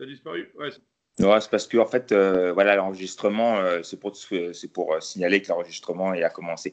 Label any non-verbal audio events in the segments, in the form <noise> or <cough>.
T'as disparu? Ouais. Non, c'est parce que en fait, euh, voilà, l'enregistrement, euh, c'est pour, c'est pour euh, signaler que l'enregistrement a commencé.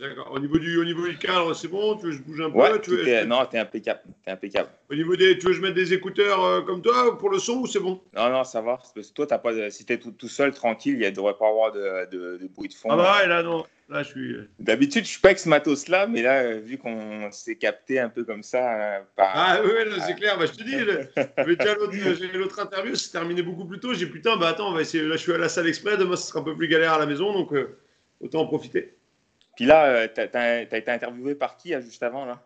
D'accord. Au niveau du, au niveau du cadre, c'est bon? Tu veux que je bouge un peu? Ouais, tu veux, est- non, t'es impeccable, t'es impeccable. Au niveau des, tu veux que je mette des écouteurs euh, comme toi pour le son ou c'est bon? Non, non, ça va. parce que toi, t'as pas de... si t'es tout, tout seul, tranquille, il ne devrait pas avoir de, de, de bruit de fond. Ah bah ouais, là non. Là je suis. D'habitude, je suis pas avec ce matos-là, mais là, euh, vu qu'on s'est capté un peu comme ça, euh, par... Ah là, c'est clair. Bah, je te dis, <laughs> j'ai l'autre interview, c'est terminé beaucoup plus tôt. J'ai putain, bah attends, on va essayer. Là, je suis à la salle exprès. Demain, ce sera un peu plus galère à la maison, donc euh, autant en profiter. Puis là, euh, t'as t'as- t'as été interviewé par qui, juste avant, là?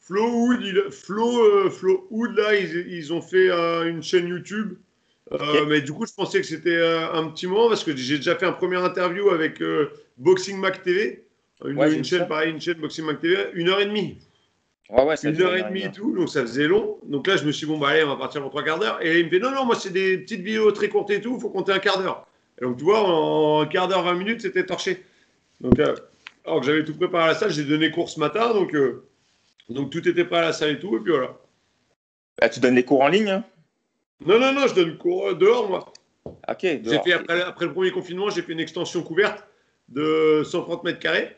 Flo Wood, il- Flo, euh, Flo Wood, là, ils, ils ont fait euh, une chaîne YouTube. Euh. Mais du coup, je pensais que c'était euh, un petit moment parce que j'ai déjà fait un premier interview avec euh, Boxing Mac TV. Une, Ouais, chaîne, ça. pareil, une chaîne Boxing Mac TV, une heure et demie. Ouais, ouais, ça Une heure et demie et tout, donc ça faisait long. Donc là, je me suis dit, bon, bah allez, on va partir pour trois quarts d'heure. Et il me fait, non, non, moi, c'est des petites vidéos très courtes et tout, il faut compter un quart d'heure. Et donc, tu vois, en un quart d'heure, 20 minutes, c'était torché. Donc, euh, alors que j'avais tout préparé à la salle, j'ai donné cours ce matin, donc, euh, donc tout était prêt à la salle et tout, et puis voilà. Là, tu donnes les cours en ligne hein? Non, non, non, je donne cours euh, dehors, moi. Ok, J'ai dehors. fait, après, après le premier confinement, j'ai fait une extension couverte de 130 mètres carrés.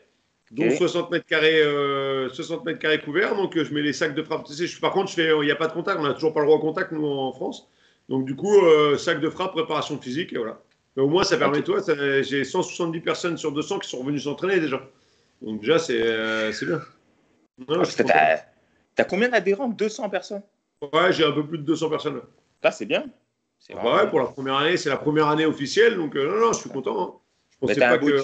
Donc Ok. 60 mètres carrés, euh, 60 mètres carrés couverts. Donc euh, je mets les sacs de frappe. Tu sais, je- par contre, je fais, il n'y a pas de contact. On n'a toujours pas le droit au contact nous en France. Donc du coup, euh, sac de frappe, préparation physique et voilà. Mais au moins, ça permet toi. ça- J'ai 170 personnes sur 200 qui sont venues s'entraîner déjà. Donc déjà, c'est euh, c'est bien. Non, Ah, T'as combien d'adhérents? 200 personnes? Ouais, j'ai un peu plus de 200 personnes. là. C'est bien. C'est Ah bah ouais, pour la première année, c'est la première année officielle. Donc euh, non, non, je suis content. hein. Pensais pas beau que.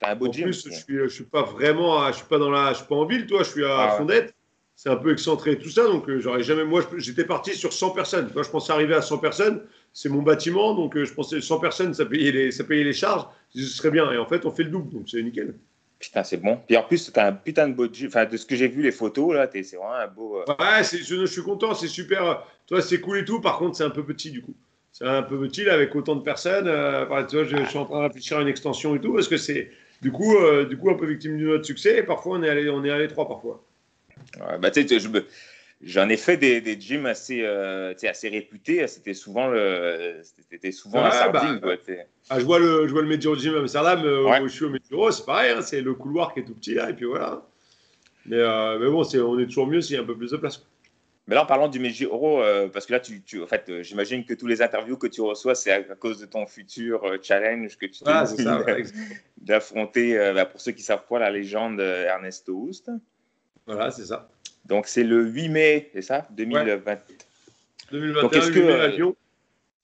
T'as un beau En gym. plus, je suis, je suis pas vraiment, à- je suis pas dans la, je suis pas en ville, toi, je suis à Ah ouais. Fondette. C'est un peu excentré tout ça, donc euh, j'aurais jamais. Moi, j'étais parti sur 100 personnes. Toi, je pensais arriver à 100 personnes. C'est mon bâtiment, donc euh, je pensais 100 personnes, ça payait les, ça payait les charges. Ce serait bien. Et en fait, on fait le double, donc c'est nickel. Putain, c'est bon. Puis en plus, t'as un putain de beau gym. Enfin, de ce que j'ai vu, les photos, là, t'es- c'est vraiment un beau. euh, Ouais, je suis content, c'est super. Toi, c'est cool et tout. Par contre, c'est un peu petit du coup. C'est un peu là, avec autant de personnes. euh, enfin, tu vois, je, je suis en train de réfléchir à une extension et tout, parce que c'est du coup, euh, du coup, un peu victime de notre succès. Et parfois, on est allé, on est allé trois parfois. Ouais, bah, J'en ai fait des, des gyms assez, euh, assez réputés. C'était souvent, le... C'était souvent Ouais, la sardine. bah, quoi. Ah, je vois le, je vois le Medjuro Gym Amsterdam, euh, Ouais. où je suis au Medjuro, c'est pareil, hein, c'est le couloir qui est tout petit là, et puis voilà. Mais, euh, mais bon, c'est, on est toujours mieux s'il y a un peu plus de place. Mais là, en parlant du Megiro, euh, parce que là, tu, tu, en fait, euh, j'imagine que tous les interviews que tu reçois, c'est à, à cause de ton futur euh, challenge que tu Ah, ouais. <laughs> d'affronter, bah, pour ceux qui savent pas, la légende Ernesto Houst. voilà, c'est ça. Donc, c'est le 8 mai, c'est ça? 2020. 2021, Donc, est-ce que, 8 mai.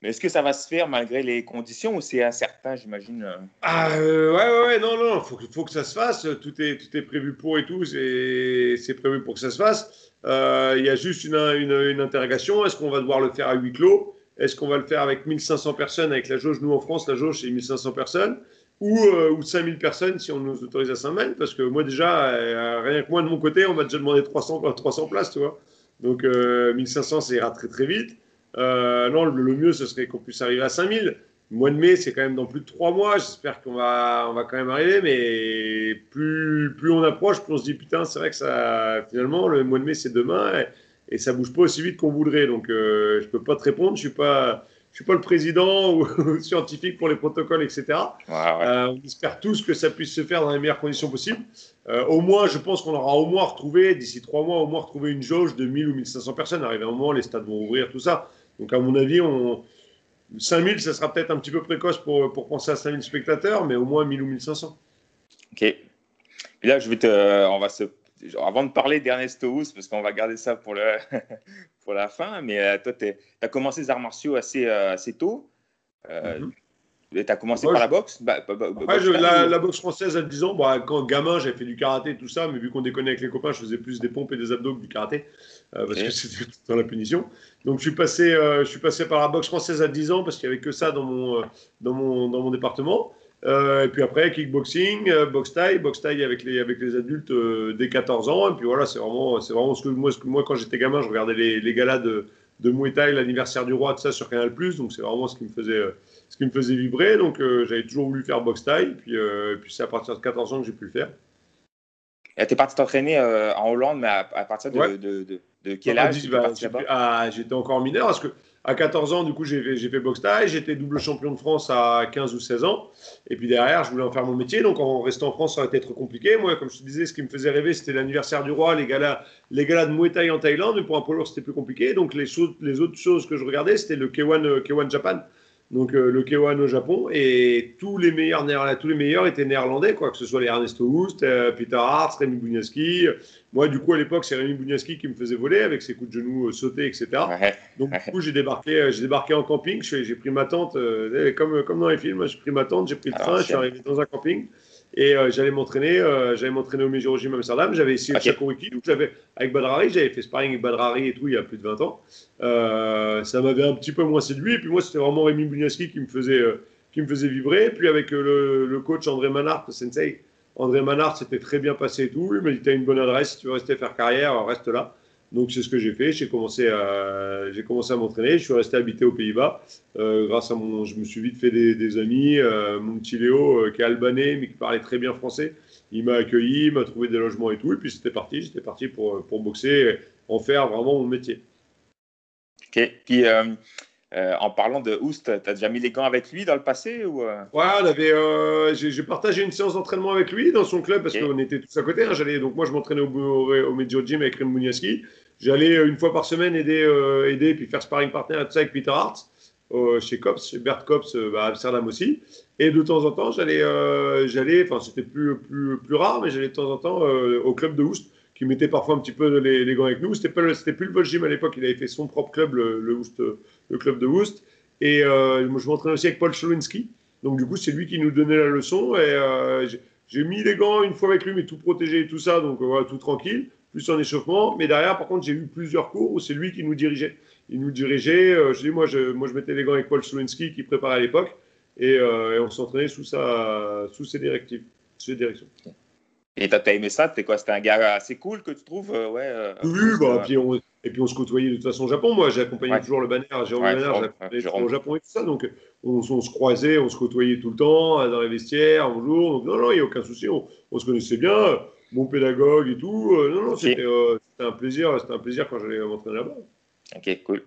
Mais est-ce que ça va se faire malgré les conditions ou c'est incertain, j'imagine euh? Ah, euh, ouais, ouais, non, non, faut, que- faut que ça se fasse. Tout est, tout est prévu pour et tout, c'est, prévu pour que ça se fasse. Euh, Il y a juste une, une, une interrogation. Est-ce qu'on va devoir le faire à huis clos? Est-ce qu'on va le faire avec 1500 personnes avec la jauge? Nous, en France, la jauge, c'est 1500 personnes. Ou, euh, ou 5000 personnes si on nous autorise à 5000 Parce que moi, déjà, euh, rien que moi, de mon côté, on m'a déjà demandé 300, 300 places, tu vois. Donc, euh, 1500, ça ira très, très vite. Euh, non, le, le mieux, ce serait qu'on puisse arriver à 5000. Le mois de mai, c'est quand même dans plus de trois mois. J'espère qu'on va, on va quand même arriver, mais plus, plus on approche, plus on se dit putain, c'est vrai que ça, finalement, le mois de mai, c'est demain et, et ça bouge pas aussi vite qu'on voudrait. Donc, euh, je peux pas te répondre. Je suis pas, je suis pas le président <laughs> ou, ou scientifique pour les protocoles, etc. Ouais, ouais. Euh, on espère tous que ça puisse se faire dans les meilleures conditions possibles. Euh, au moins, je pense qu'on aura au moins retrouvé, d'ici trois mois, au moins retrouvé une jauge de 1000 ou 1500 personnes. Arrivé à un moment, les stades vont ouvrir, tout ça. Donc, à mon avis, on... 5000, ça sera peut-être un petit peu précoce pour, pour penser à 5000 spectateurs, mais au moins 1000 ou 1500. Ok. Et là, je vais te, on va se, avant de parler d'Ernesto Houst, parce qu'on va garder ça pour le, <laughs> pour la fin. Mais euh, toi, tu as commencé les arts martiaux assez, euh, assez tôt. Euh, Mhm. Tu as commencé par la boxe? Bah, bah, bah, je- la, boxe française à 10 ans, bah, quand gamin, j'avais fait du karaté, tout ça, mais vu qu'on déconnait avec les copains, je faisais plus des pompes et des abdos que du karaté, euh, parce que c'était <laughs> dans la punition. Donc, je suis, passé, euh, je suis passé par la boxe française à 10 ans, parce qu'il n'y avait que ça dans mon, euh, dans mon, dans mon département. Euh, et puis après, kickboxing, boxe taille, boxe taille avec les, avec les adultes dès 14 ans. Et puis voilà, c'est vraiment, c'est vraiment ce que moi, ce que moi, quand j'étais gamin, je regardais les, les galas de, de Muay Thai, l'anniversaire du roi, tout ça sur Canal+. Donc c'est vraiment ce qui me faisait, ce qui me faisait vibrer. Donc j'avais toujours voulu faire boxe taille. Puis, euh, puis c'est à partir de 14 ans que j'ai pu le faire. tu es parti t'entraîner en Hollande, mais à, partir de, de, de, quel âge bah, ah, J'étais encore mineur parce que à 14 ans, du coup, j'ai fait, boxe taille. J'étais double champion de France à 15 ou 16 ans. Et puis derrière, je voulais en faire mon métier. Donc en restant en France, ça aurait été trop compliqué. Moi, comme je te disais, ce qui me faisait rêver, c'était l'anniversaire du roi, les galas, les galas de Muay Thai en Thaïlande. Mais pour un lourd, c'était plus compliqué. Donc les, les autres choses que je regardais, c'était le K1, euh, K1 Japan donc euh, le K1 au Japon, et tous les meilleurs, tous les meilleurs étaient néerlandais, quoi, que ce soit les Ernesto Houst, euh, Peter Hart, Rémi Bouniaski. Moi, du coup, à l'époque, c'est Rémi Bouniaski qui me faisait voler avec ses coups de genoux euh, sautés, etc. Donc, du coup, j'ai débarqué, j'ai débarqué en camping, j'ai pris ma tente, comme, comme dans les films, j'ai pris ma tente, j'ai pris le train, je suis arrivé dans un camping. Et euh, j'allais m'entraîner, euh, j'allais m'entraîner au Major Gym Amsterdam. J'avais essayé okay. le Shakuriki, j'avais avec Badrari, j'avais fait sparring avec Badrari et tout il y a plus de 20 ans. Euh, ça m'avait un petit peu moins séduit. Et puis moi, c'était vraiment Rémi Bouniaski qui me faisait, qui me faisait vibrer. Puis avec le, le, coach André Manhart, le sensei, André Manhart, c'était très bien passé et tout. Il m'a dit, tu as une bonne adresse, si tu veux rester faire carrière, reste là. Donc c'est ce que j'ai fait. J'ai commencé à, j'ai commencé à m'entraîner. Je suis resté habité aux Pays-Bas. Euh, grâce à mon, je me suis vite fait des, amis. Euh, mon petit Léo, euh, qui est albanais mais qui parlait très bien français, il m'a accueilli, il m'a trouvé des logements et tout. Et puis c'était parti. J'étais parti pour, pour boxer, en faire vraiment mon métier. Ok. Puis en parlant de Oust, tu as déjà mis les gants avec lui dans le passé ou Ouais, on avait, j'ai, partagé une séance d'entraînement avec lui dans son club parce qu'on était tous à côté. Hein. J'allais, donc moi, je m'entraînais au, au, au Medio Gym avec Rem Mouniaski. J'allais euh, une fois par semaine aider, euh, aider puis faire sparring partner tout ça avec Peter Hart euh, chez Cops, chez Bert Cops bah, à Amsterdam aussi. Et de temps en temps, j'allais, j'allais, enfin c'était plus, plus, plus rare, mais j'allais de temps en temps au club de Houst qui mettait parfois un petit peu les, les gants avec nous. C'était, c'était plus le Bosch Gym à l'époque, il avait fait son propre club, le, le, le club de Houst. Et moi, je m'entraînais aussi avec Paul Cholwinski. Donc du coup, c'est lui qui nous donnait la leçon. Et j'ai mis les gants une fois avec lui, mais tout protégé et tout ça, donc voilà, tout tranquille plus en échauffement. Mais derrière, par contre, j'ai eu plusieurs cours où c'est lui qui nous dirigeait. Il nous dirigeait. Euh, je dis, moi, je, moi, je mettais les gants avec Paul Slowinski qui préparait à l'époque. Et, euh, et, on s'entraînait sous, sa, sous ses directives, ses directions. Et t'as aimé ça? Quoi? C'était un gars assez cool que tu trouves euh, ouais, Oui, bah, puis on, et puis on se côtoyait de toute façon au Japon. Moi, j'ai accompagné toujours le banner, Jérôme ouais, Banner, au Japon et tout ça. Donc, on, on, se croisait, on se côtoyait tout le temps dans les vestiaires, bonjour. Donc, non, non, il n'y a aucun souci. On, on, se connaissait bien bon pédagogue et tout. Euh, non, non, euh, c'était un plaisir. C'était un plaisir quand j'allais m'entraîner là-bas. Ok, cool.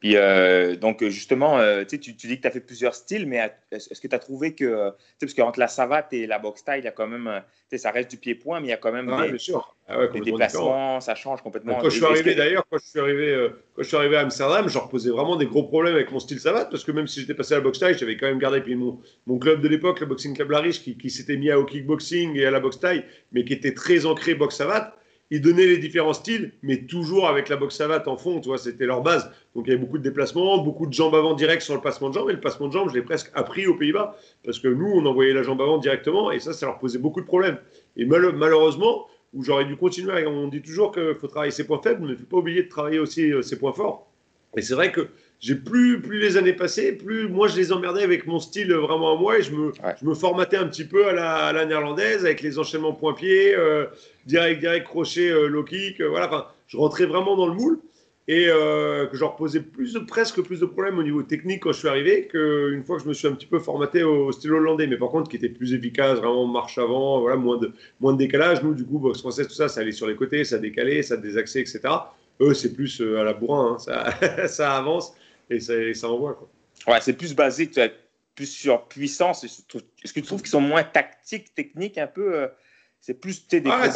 Puis, euh, donc, justement, tu, tu, dis que tu as fait plusieurs styles, mais est-ce que tu as trouvé que, parce qu'entre la savate et la boxe style, il y a quand même, ça reste du pied-point, mais il y a quand même des, ah des, déplacements, ça change complètement. Quand je suis arrivé, d'ailleurs, quand, je suis arrivé, quand je suis arrivé à Amsterdam, je reposais vraiment des gros problèmes avec mon style savate, parce que même si j'étais passé à la boxe style, j'avais quand même gardé puis mon, mon club de l'époque, le Boxing Club Lariche, qui, qui s'était mis au kickboxing et à la boxe taille, mais qui était très ancré boxe savate ils donnaient les différents styles, mais toujours avec la boxe savate en fond, tu vois, c'était leur base. Donc il y avait beaucoup de déplacements, beaucoup de jambes avant direct sur le passement de jambes, et le passement de jambes, je l'ai presque appris aux Pays-Bas, parce que nous, on envoyait la jambe avant directement, et ça, ça leur posait beaucoup de problèmes. Et malheureusement, où j'aurais dû continuer, on dit toujours qu'il faut travailler ses points faibles, mais il ne faut pas oublier de travailler aussi euh, ses points forts. Et c'est vrai que j'ai plus, plus les années passées, plus moi je les emmerdais avec mon style vraiment à moi et je me, je me formatais un petit peu à la, la néerlandaise avec les enchaînements point-pied, euh, direct, direct, crochet, euh, low kick. Euh, voilà, enfin, je rentrais vraiment dans le moule et que je reposais plus, presque plus de problèmes au niveau technique quand je suis arrivé qu'une fois que je me suis un petit peu formaté au style hollandais, mais par contre qui était plus efficace, vraiment marche avant, voilà, moins de, moins de décalage. Nous, du coup, boxe française, tout ça, ça allait sur les côtés, ça décalait, ça désaxait, etc. Eux, c'est plus à la bourrin, hein, ça, <laughs> ça avance et ça, ça envoie. Quoi. Ouais, c'est plus basé plus sur puissance. Est-ce que tu trouves qu'ils sont moins tactiques, techniques un peu euh, C'est plus des ah,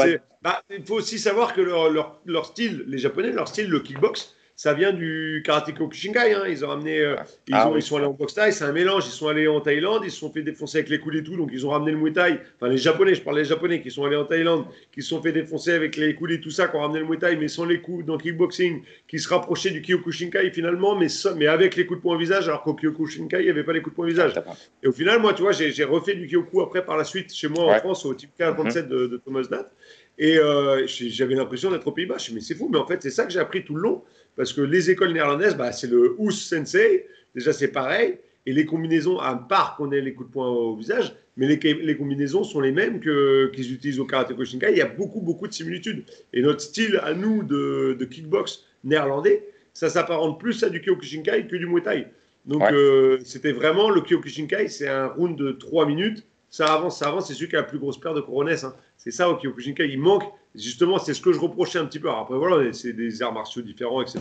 bah, Il faut aussi savoir que leur, leur, leur, style, les Japonais, leur style, le kickbox, ça vient du karaté Kyokushinkai. Hein. Ils ont ramené, euh, ils, ah ont, ils, sont allés en boxe thai, c'est un mélange. Ils sont allés en Thaïlande, ils se sont fait défoncer avec les coudes et tout, donc ils ont ramené le Muay Thai. Enfin, les Japonais, je parle des Japonais qui sont allés en Thaïlande, qui se sont fait défoncer avec les coudes et tout ça, qui ont ramené le Muay Thai, mais sans les coups dans le kickboxing, qui se rapprochaient du Kyokushinkai finalement, mais, mais avec les coups de poing au visage, alors qu'au Kyokushinkai, il n'y avait pas les coups de poing au visage. Et au final, moi, tu vois, j'ai refait du Kyoku après par la suite chez moi en France au type K37 de, de Thomas Nat. Et euh, j'avais l'impression d'être aux Pays-Bas. Je me mais c'est fou, mais en fait, c'est ça que j'ai appris tout le long. Parce que les écoles néerlandaises, bah, c'est le Ous Sensei. Déjà, c'est pareil. Et les combinaisons, à part qu'on ait les coups de poing au visage, mais les, les combinaisons sont les mêmes qu'ils utilisent au karaté Koshinkai. Il y a beaucoup, beaucoup de similitudes. Et notre style à nous de, de kickbox néerlandais, ça s'apparente plus à du Kyokushinkai que du Muay Thai. Donc, euh, c'était vraiment le Kyokushinkai, c'est un round de 3 minutes ça avance, ça avance. C'est celui qui a la plus grosse paire de couronnes. Hein. C'est ça au Kyokushinkai. Il manque, justement, c'est ce que je reprochais un petit peu. Alors après, voilà, c'est des arts martiaux différents, etc.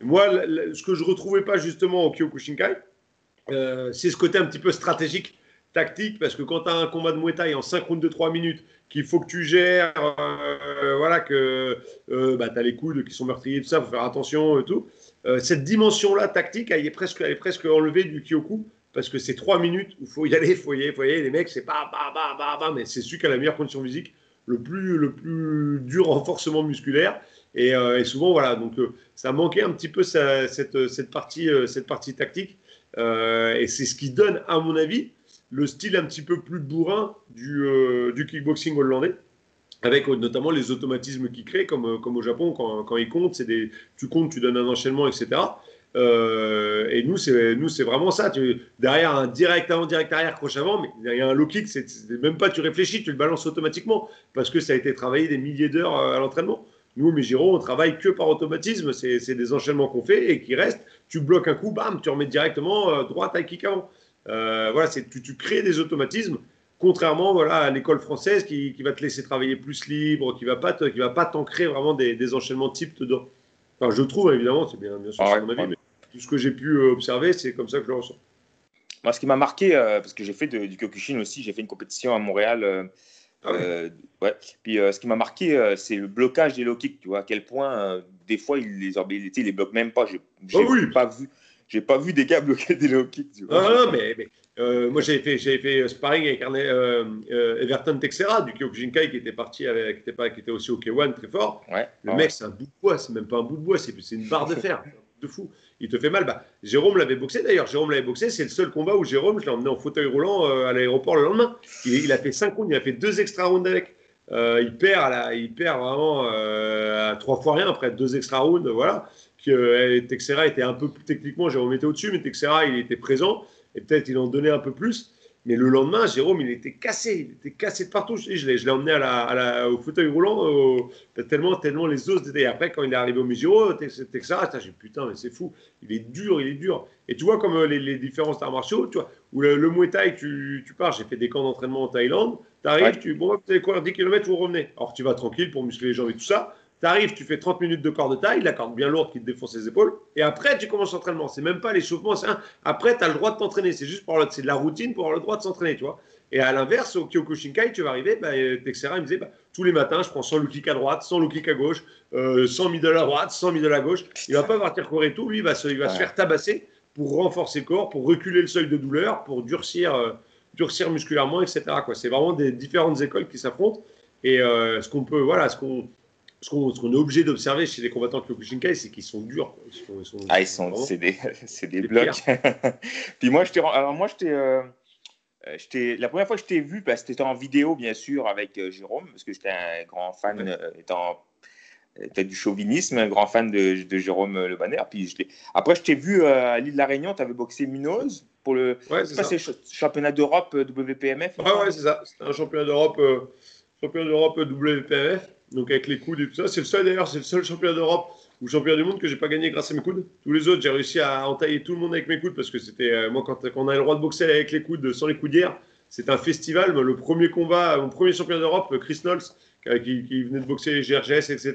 Moi, ce que je ne retrouvais pas justement au Kyokushinkai, euh, c'est ce côté un petit peu stratégique, tactique, parce que quand tu as un combat de Muay Thai en 5 rounds de 3 minutes, qu'il faut que tu gères, euh, voilà, que euh, bah, tu as les coudes qui sont meurtriers, tout ça, il faut faire attention et tout. cette dimension-là, tactique, elle est, presque, elle est presque enlevée du Kyoku, parce que c'est 3 minutes où il faut y aller, il faut y aller, faut y aller. Les mecs, c'est pas, bah, bah, bah, bah, mais c'est celui qui a la meilleure condition physique, le plus, le plus dur renforcement musculaire. Et, et souvent, voilà, donc ça manquait un petit peu cette, cette, partie, cette partie tactique. et c'est ce qui donne, à mon avis, le style un petit peu plus bourrin du, euh, kickboxing hollandais avec euh, notamment les automatismes qu'il crée, comme, euh, comme au Japon, quand, quand ils comptent, c'est des, tu comptes, tu donnes un enchaînement, etc. et nous, c'est nous, c'est vraiment ça. Tu, derrière un direct avant, direct arrière, croche avant, mais derrière un low kick, c'est même pas tu réfléchis, tu le balances automatiquement parce que ça a été travaillé des milliers d'heures à l'entraînement. Nous, mes Giro, on travaille que par automatisme. C'est des enchaînements qu'on fait et qui restent. Tu bloques un coup, bam, tu remets directement droite à kick avant. Euh, voilà, c'est tu, tu, crées des automatismes, contrairement voilà, à l'école française qui, qui, va te laisser travailler plus libre, qui va pas qui va pas t'ancrer vraiment des, des, enchaînements type dedans. Enfin, je trouve évidemment, c'est bien, bien sûr ah mon avis, mais tout ce que j'ai pu euh, observer, c'est comme ça que je le ressens. Moi, ce qui m'a marqué, euh, parce que j'ai fait du Kyokushin aussi, j'ai fait une compétition à Montréal. Ah ouais. Puis ce qui m'a marqué, c'est le blocage des low kicks. Tu vois à quel point des fois ils les, ils les bloquent même pas. J'ai oh, oui. pas vu j'ai pas vu des gars bloquer des low kicks. Tu vois. Non, non, mais, euh, moi j'avais fait, j'avais fait euh, sparring avec euh, euh, Everton Texera du Kyokushinkai qui était parti avec, qui était, pas, qui était aussi au K1 très fort. Ouais, le mec, c'est un bout de bois, c'est même pas un bout de bois, c'est, c'est une barre de fer. <laughs> de fou. Il te fait mal. Bah, Jérôme l'avait boxé d'ailleurs. Jérôme l'avait boxé. C'est le seul combat où Jérôme, je l'ai emmené en fauteuil roulant à l'aéroport le lendemain. Il, a fait 5 rounds, il a fait deux extra rounds avec. il, perd il perd vraiment à trois fois rien après deux extra rounds. Voilà euh, Texera était un peu techniquement, Jérôme était au-dessus, mais Texera, il était présent et peut-être il en donnait un peu plus. Mais le lendemain, Jérôme, il était cassé, il était cassé de partout. Je, je l'ai emmené à la, à la, au fauteuil roulant, tellement, tellement les os étaient. Et après, quand il est arrivé au Museo, Texera, j'ai putain, mais c'est fou, il est dur, il est dur. Et tu vois, comme euh, les, les différents arts martiaux, tu vois, où le, le Muay Thai, tu, tu pars, j'ai fait des camps d'entraînement en Thaïlande, tu arrives, tu, bon, allez courir 10 km, vous revenez. Alors, tu vas tranquille pour muscler les jambes et tout ça. Tu arrives, tu fais 30 minutes de corps de taille, la corde bien lourde qui te défonce les épaules, et après tu commences l'entraînement. C'est même pas l'échauffement, c'est après tu as le droit de t'entraîner. C'est juste pour c'est de la routine pour avoir le droit de s'entraîner, tu vois. Et à l'inverse, au Kyokushinkai, tu vas arriver, bah, Texera, il me disait, bah, tous les matins, je prends 100 low kick à droite, 100 low kick à gauche, euh, 100 middle à droite, 100 middle à gauche. Il va pas partir courir et tout, lui, il va, se, il va se faire tabasser pour renforcer le corps, pour reculer le seuil de douleur, pour durcir, euh, durcir musculairement, etc. C'est vraiment des différentes écoles qui s'affrontent. Et euh, ce qu'on peut, voilà, ce qu'on ce qu'on est obligé d'observer chez les combattants Kyokushinkai, c'est qu'ils sont durs. Ils sont, ah, ils sont, <laughs> c'est des, des blocs. <laughs> Puis moi, je t'ai, alors moi, je t'ai, euh, la première fois que je t'ai vu, c'était en vidéo, bien sûr, avec euh, Jérôme, parce que j'étais un grand fan, euh, étant peut-être du chauvinisme, un grand fan de, de Jérôme Le Banner. Puis je après, je t'ai vu à l'île de la Réunion, tu avais boxé Minos pour le ouais, c'est championnat d'Europe WPMF. Ouais, ouais, c'est ça. C'était un championnat d'Europe, championnat d'Europe WPMF donc avec les coudes et tout ça. C'est le seul d'ailleurs, c'est le seul champion d'Europe ou champion du monde que j'ai pas gagné grâce à mes coudes. Tous les autres, j'ai réussi à entailler tout le monde avec mes coudes parce que c'était euh, moi quand, on a le droit de boxer avec les coudes sans les coudières, c'est un festival. Le premier combat, mon premier champion d'Europe, Chris Knowles, qui, venait de boxer GRGS, etc.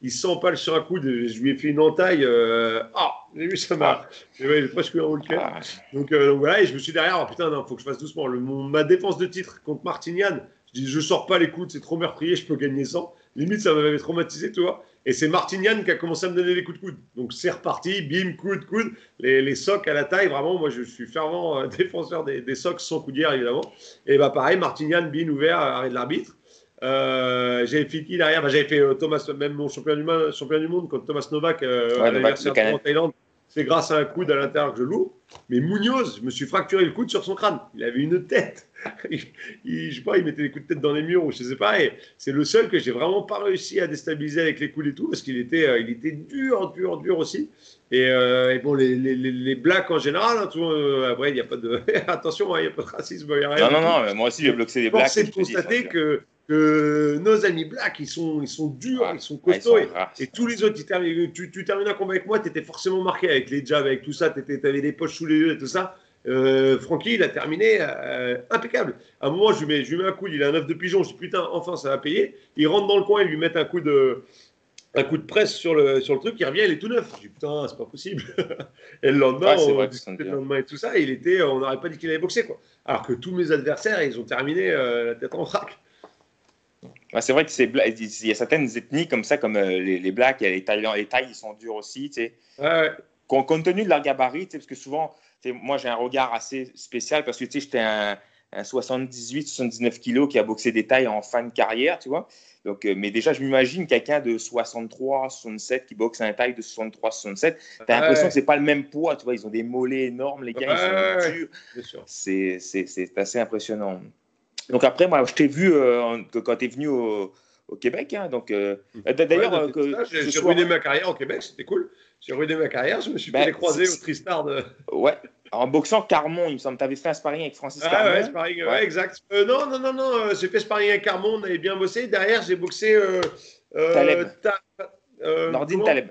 Il s'empale sur un coude, je lui ai fait une entaille. Euh, ah, j'ai vu ça m'a, j'ai presque eu un haut ah. donc, euh, donc, voilà, et je me suis derrière, oh, putain, non, faut que je fasse doucement. Le, ma défense de titre contre Martignan, je dis, je sors pas les coudes, c'est trop meurtrier, je peux gagner 100 limite, ça m'avait traumatisé, tu vois. Et c'est Martignan qui a commencé à me donner les coups de coude. Donc c'est reparti, bim, coup de coude, les, les socs à la taille. Vraiment, moi je suis fervent euh, <laughs> défenseur des, des socs sans coudière, évidemment. Et bah pareil, Martignan, bin ouvert, arrêt de l'arbitre. Euh, j'avais fait qui derrière? Bah, J'avais fait euh, Thomas, même mon champion du, monde, champion du monde contre Thomas Novak euh, ouais, en Thaïlande. C'est grâce à un coude à l'intérieur que je loue. Mais Munoz, je me suis fracturé le coude sur son crâne. Il avait une tête. <laughs> il, je sais pas, il mettait les coups de tête dans les murs ou je sais pas. Et c'est le seul que j'ai vraiment pas réussi à déstabiliser avec les coups et tout parce qu'il était, euh, il était dur, dur, dur aussi. Et, euh, bon, les, les, les, blacks en général, hein, tout, euh, après, il n'y a pas de. <laughs> Attention, hein, il n'y a pas de racisme. Y a rien non, non, non, moi aussi, j'ai bloqué les blacks. C'est de constater que que nos amis blacks, ils sont, ils sont durs, ils sont costauds. et, tous les autres, tu, tu termines un combat avec moi, tu étais forcément marqué avec les jabs, avec tout ça, tu avais des poches sous les yeux et tout ça. Euh, Francky, il a terminé euh, impeccable. À un moment, je lui, mets, je lui mets un coup, il a un œuf de pigeon. Je dis putain, enfin, ça va payer. Il rentre dans le coin, il lui met un coup de, un coup de presse sur le, sur le truc, il revient, il est tout neuf. Je dis putain, c'est pas possible. <laughs> et le lendemain, on le lendemain et tout ça, il était, on n'aurait pas dit qu'il avait boxé quoi. Alors que tous mes adversaires, ils ont terminé euh, la tête en frac. c'est vrai qu'il y a certaines ethnies comme ça, comme les, les Blacks, les tailles, les tailles, ils sont durs aussi. Tu sais. ouais. Compte tenu de leur gabarit, parce que souvent, moi, j'ai un regard assez spécial parce que j'étais un, un 78-79 kilos qui a boxé des tailles en fin de carrière, tu vois. Donc, euh, mais déjà, je m'imagine quelqu'un de 63, 67 qui boxe un taille de 63, 67. Tu as l'impression que c'est pas le même poids, tu vois. Ils ont des mollets énormes, les gars, ils sont durs. C'est assez impressionnant. Donc, après, moi, je t'ai vu euh, quand tu es venu au, au Québec. Hein, donc, euh. D'ailleurs, j'ai ruiné ma carrière au Québec, c'était cool. J'ai ruiné ma carrière, je me suis ben, fait croiser au Tristard. De... Ouais, en boxant Carmon, il me semble. Tu avais fait un sparring avec Francis ah, Carmon. Ouais, sparring, ouais. exact. Euh, non, non, non, non. Euh, j'ai fait sparring avec Carmon, on avait bien bossé. Derrière, j'ai boxé. Euh, Taleb. Nordine Taleb.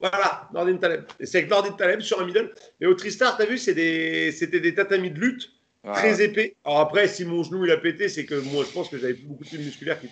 Voilà, Nordine Taleb. Et c'est avec Nordine Taleb sur un middle. Mais au Tristar, tu as vu, c'était des, des tatamis de lutte très épais. Alors après, si mon genou il a pété, c'est que moi, je pense que j'avais beaucoup de fibres musculaires qui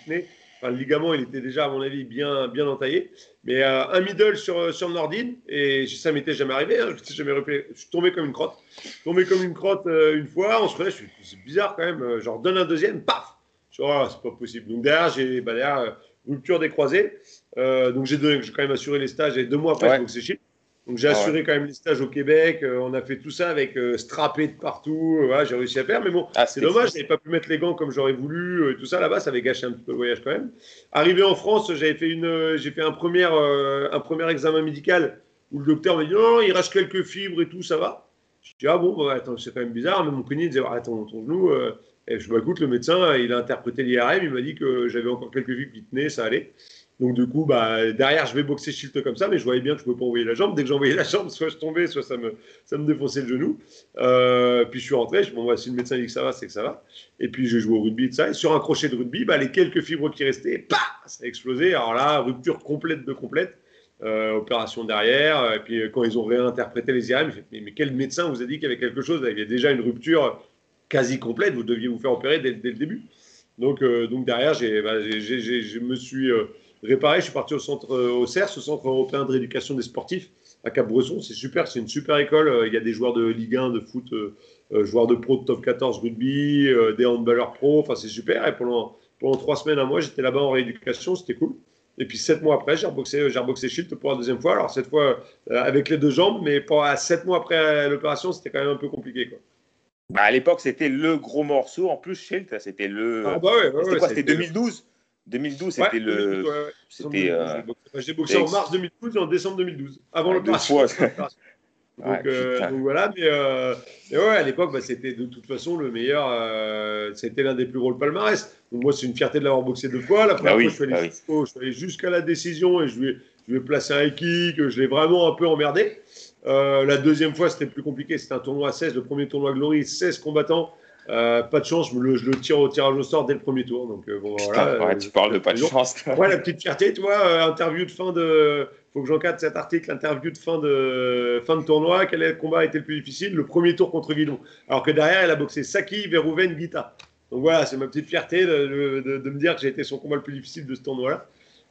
tenaient le ligament, il était déjà, à mon avis, bien, bien entaillé. Mais euh, un middle sur, sur Nordine, et ça m'était jamais arrivé. Hein, je, jamais je suis tombé comme une crotte. Tombé comme une crotte euh, une fois, on se fait, c'est bizarre quand même. Euh, genre, donne un deuxième, paf Je oh, c'est pas possible. Donc derrière, j'ai bah, derrière, rupture des croisés. donc j'ai quand même assuré les stages, et deux mois après, ouais. je boxais donc j'ai ah assuré quand même les stages au Québec. Euh, on a fait tout ça avec euh, strappé de partout. Euh, voilà, j'ai réussi à faire. Mais bon, ah, c'est dommage, je n'avais pas pu mettre les gants comme j'aurais voulu. tout ça là-bas, ça avait gâché un petit peu le voyage quand même. Arrivé en France, j'avais fait une, j'ai fait un premier, un premier examen médical où le docteur m'a dit non, il reste quelques fibres et tout, ça va. Je dis ah bon, bah, attends, c'est quand même bizarre. Mais mon clinique disait ah, attends, ton genou. et je me bah, écoute, le médecin, il a interprété l'IRM, il m'a dit que j'avais encore quelques fibres qui tenaient, ça allait. Donc du coup, bah, derrière, je vais boxer Shield comme ça, mais je voyais bien que je ne pouvais pas envoyer la jambe. Dès que j'envoyais la jambe, soit je tombais, soit ça me, ça me défonçait le genou. Euh, puis je suis rentré, je me bon, si le médecin dit que ça va, c'est que ça va. Et puis j'ai joué au rugby, de ça. Et sur un crochet de rugby, bah, les quelques fibres qui restaient, bah, ça a explosé. Alors là, rupture complète de complète. Euh, opération derrière. Et puis quand ils ont réinterprété les IRM, mais, mais, quel médecin vous a dit qu'il y avait quelque chose? Il y avait déjà une rupture quasi complète, vous deviez vous faire opérer dès, le début. Donc, euh, donc derrière, bah, je me suis réparé. Je suis parti au centre, euh, au CERS, au Centre européen de rééducation des sportifs à Cap-Bresson. C'est super, c'est une super école. Euh, il y a des joueurs de Ligue 1, de foot, euh, joueurs de pro de top 14 rugby, des handballeurs pro. Enfin, c'est super. Et pendant, pendant trois semaines, un mois, j'étais là-bas en rééducation. C'était cool. Et puis sept mois après, j'ai reboxé, j'ai reboxé Shield pour la deuxième fois. Alors cette fois avec les deux jambes, mais pour, sept mois après l'opération, c'était quand même un peu compliqué. Quoi. Bah, à l'époque, c'était le gros morceau. En plus, Shield, c'était le. Ah bah ouais, c'était quoi? C'était 2012 2012, c'était le. c'était. Euh... J'ai boxé en mars 2012 et en décembre 2012, avant le fois. <laughs> Donc, euh, donc, voilà, mais, euh, mais, ouais, à l'époque, bah, c'était de toute façon le meilleur. Euh, c'était l'un des plus gros palmarès. Donc moi, c'est une fierté de l'avoir boxé deux fois. La première bah fois, je suis allé, bah jusqu'à la décision et je lui ai, je lui ai placé un kick. Je l'ai vraiment un peu emmerdé. La deuxième fois, c'était plus compliqué. C'était un tournoi à 16, le premier tournoi Glory, 16 combattants. Euh, pas de chance, je le, je le, tire au tirage au sort dès le premier tour. Donc, euh, bon, voilà, ouais, tu parles de pas de chance. Ouais, la petite fierté, euh, interview de fin de. faut que j'encadre cet article, interview de fin de, fin de tournoi. Quel est le combat a été le plus difficile? Le premier tour contre Guidon. Alors que derrière, elle a boxé Saki, Verhoeven, Guita. Donc voilà, c'est ma petite fierté de, de, de me dire que j'ai été son combat le plus difficile de ce tournoi-là.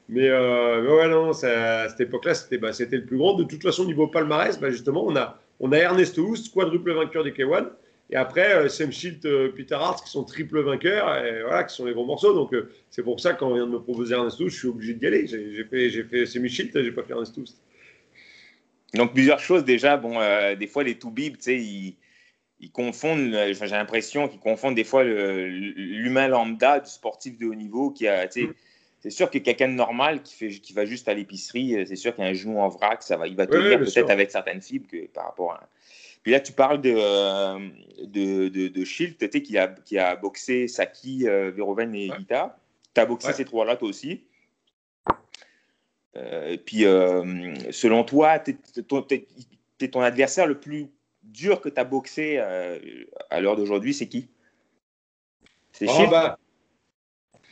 Mais, euh, mais, ouais, non, ça, à cette époque-là, c'était bah, le plus grand. De toute façon, niveau palmarès, bah, justement, on a, on a Ernesto Houst, quadruple vainqueur des K1. Et après, euh, Sam Schilt, euh, Peter Hart, qui sont triple vainqueurs, et voilà, qui sont les gros morceaux. Donc, euh, c'est pour ça, quand on vient de me proposer Ernesto, je suis obligé d'y aller. J'ai fait, j'ai fait Sam Schilt, j'ai pas fait Ernesto. Donc, plusieurs choses déjà. Bon, des fois, les Toubib, tu sais, ils, ils, confondent, j'ai l'impression qu'ils confondent des fois l'humain lambda du sportif de haut niveau qui a, tu sais, mm. c'est sûr que quelqu'un de normal qui, fait, qui va juste à l'épicerie, c'est sûr qu'il y a un genou en vrac, ça va, il va tenir peut-être avec certaines fibres que par rapport à puis là, tu parles de, euh, de, de, de Shield, qui a, qui a boxé Saki, euh, Veroven et Gita. Tu as boxé ces trois-là, toi aussi. Euh, puis, euh, selon toi, tu es, ton adversaire le plus dur que tu as boxé à l'heure d'aujourd'hui, c'est qui? C'est oh, Shield? bah,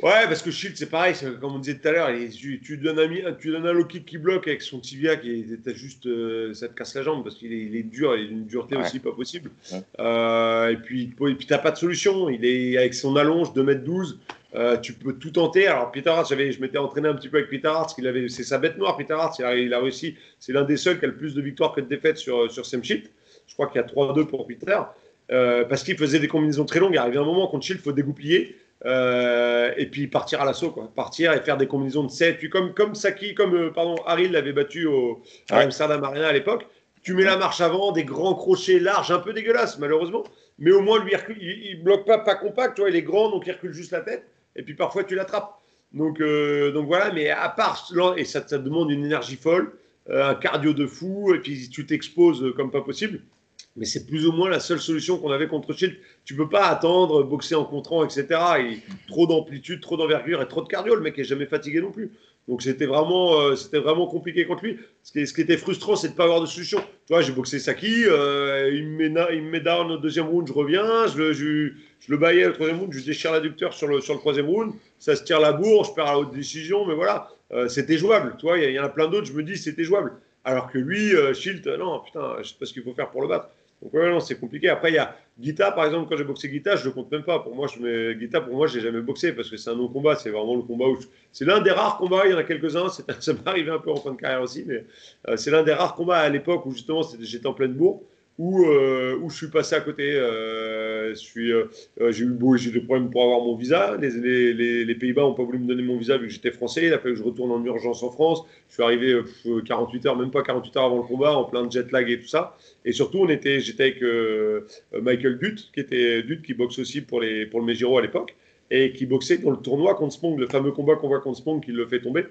Ouais, parce que Shield, c'est pareil, comme on disait tout à l'heure, tu, tu, donnes un, tu donnes un low kick qui bloque avec son tibia, qui est juste, euh, ça te casse la jambe parce qu'il est, dur, il a une dureté aussi pas possible. Euh, et puis, et puis t'as pas de solution. Il est avec son allonge 2m12, euh, tu peux tout tenter. Alors, Peter Hart, je m'étais entraîné un petit peu avec Peter Hart, qu'il avait, c'est sa bête noire, Peter Hart. Il a, il a réussi, c'est l'un des seuls qui a le plus de victoires que de défaites sur, sur Sam Shield. Je crois qu'il y a 3-2 pour Peter. parce qu'il faisait des combinaisons très longues. Il arrive un moment contre Shield, il faut dégoupiller. Euh, et puis partir à l'assaut, quoi. Partir et faire des combinaisons de 7. comme, comme Saki, comme euh, pardon, Harry l'avait battu au, à Amsterdam Arena à l'époque. Tu mets la marche avant, des grands crochets larges, un peu dégueulasses malheureusement, mais au moins lui il, il, bloque pas pas compact, tu vois, il est grand donc il recule juste la tête. Et puis parfois tu l'attrapes. Donc, euh, donc voilà, mais à part et ça, ça demande une énergie folle, un cardio de fou, et puis tu t'exposes comme pas possible mais c'est plus ou moins la seule solution qu'on avait contre Shield. Tu peux pas attendre, boxer en contrant, etc. trop d'amplitude, trop d'envergure et trop de cardio. Le mec est jamais fatigué non plus. Donc c'était vraiment, euh, c'était vraiment compliqué contre lui. Ce qui, ce qui était frustrant, c'est de pas avoir de solution. Tu vois, j'ai boxé Saki, euh, il, me met, il me met down au deuxième round, je reviens, je le baillais au troisième round, je déchire l'adducteur sur le, sur le troisième round, ça se tire la bourre, je perds la haute décision, mais voilà, euh, c'était jouable. Tu vois, il y, en a plein d'autres, je me dis c'était jouable. Alors que lui, Shield, non, putain, je sais pas ce qu'il faut faire pour le battre. Donc ouais, non, c'est compliqué. Après, il y a Guita, par exemple, quand j'ai boxé Guita, je ne le compte même pas. Pour moi, je mets Guita, pour moi, je n'ai jamais boxé parce que c'est un non-combat. C'est vraiment le combat où c'est l'un des rares combats. Il y en a quelques-uns. <laughs> Ça m'est arrivé un peu en fin de carrière aussi, mais euh, c'est l'un des rares combats à l'époque où justement j'étais en pleine bourre où, euh, je suis passé à côté. Euh, euh, j'ai eu des problèmes pour avoir mon visa. Les, Pays-Bas n'ont pas voulu me donner mon visa vu que j'étais français. Il a fallu que je retourne en urgence en France. Je suis arrivé 48 heures, même pas 48 heures avant le combat, en plein de jet lag et tout ça. Et surtout, j'étais avec Michael Dutt, qui était Dutt, qui boxe aussi pour, pour le Megiro à l'époque, et qui boxait dans le tournoi contre Spong, le fameux combat qu'on voit contre Spong, qui le fait tomber.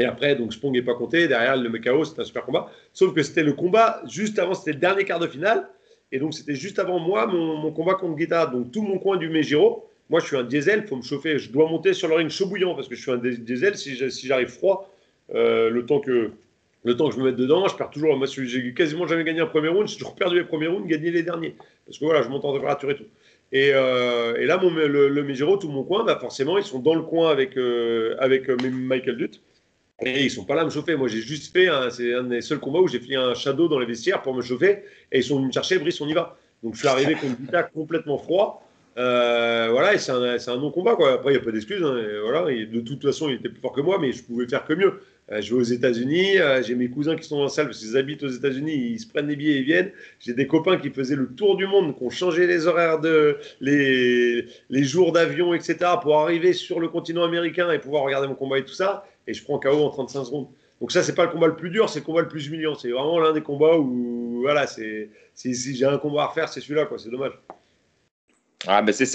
Et après, donc Spong n'est pas compté. Derrière, le Mekao, c'était un super combat. Sauf que c'était le combat juste avant, c'était le dernier quart de finale. Et donc, c'était juste avant moi, mon, combat contre Guita. Donc, tout mon coin du Mejiro. Moi, je suis un diesel, il faut me chauffer. Je dois monter sur le ring chaud bouillant parce que je suis un diesel. Si j'arrive froid, euh, le, temps que, le temps que je me mette dedans, je perds toujours. Moi, j'ai quasiment jamais gagné un premier round. J'ai toujours perdu les premiers rounds, gagné les derniers. Parce que voilà, je monte en température et tout. Et, euh, là, le, le tout mon coin, bah forcément, ils sont dans le coin avec, euh, avec Michael Dutt. Et ils sont pas là à me chauffer. Moi, j'ai juste fait, c'est un des seuls combats où j'ai fait un shadow dans les vestiaires pour me chauffer. Et ils sont venus me chercher, Brice, on y va. Donc, je suis arrivé complètement froid. Euh, voilà, et c'est un, un non-combat. Après, il n'y a pas d'excuses. Hein, voilà, de toute façon, il était plus fort que moi, mais je pouvais faire que mieux. Euh, je vais aux États-Unis, euh, j'ai mes cousins qui sont dans la salle parce qu'ils habitent aux États-Unis, ils se prennent des billets et viennent. J'ai des copains qui faisaient le tour du monde, qui ont changé les horaires de les, les jours d'avion, etc., pour arriver sur le continent américain et pouvoir regarder mon combat et tout ça et je prends KO en 35 secondes. Donc ça, c'est pas le combat le plus dur, c'est le combat le plus humiliant. C'est vraiment l'un des combats où, voilà, c'est si j'ai un combat à refaire, c'est celui-là, quoi. C'est dommage. Ah, ben c'est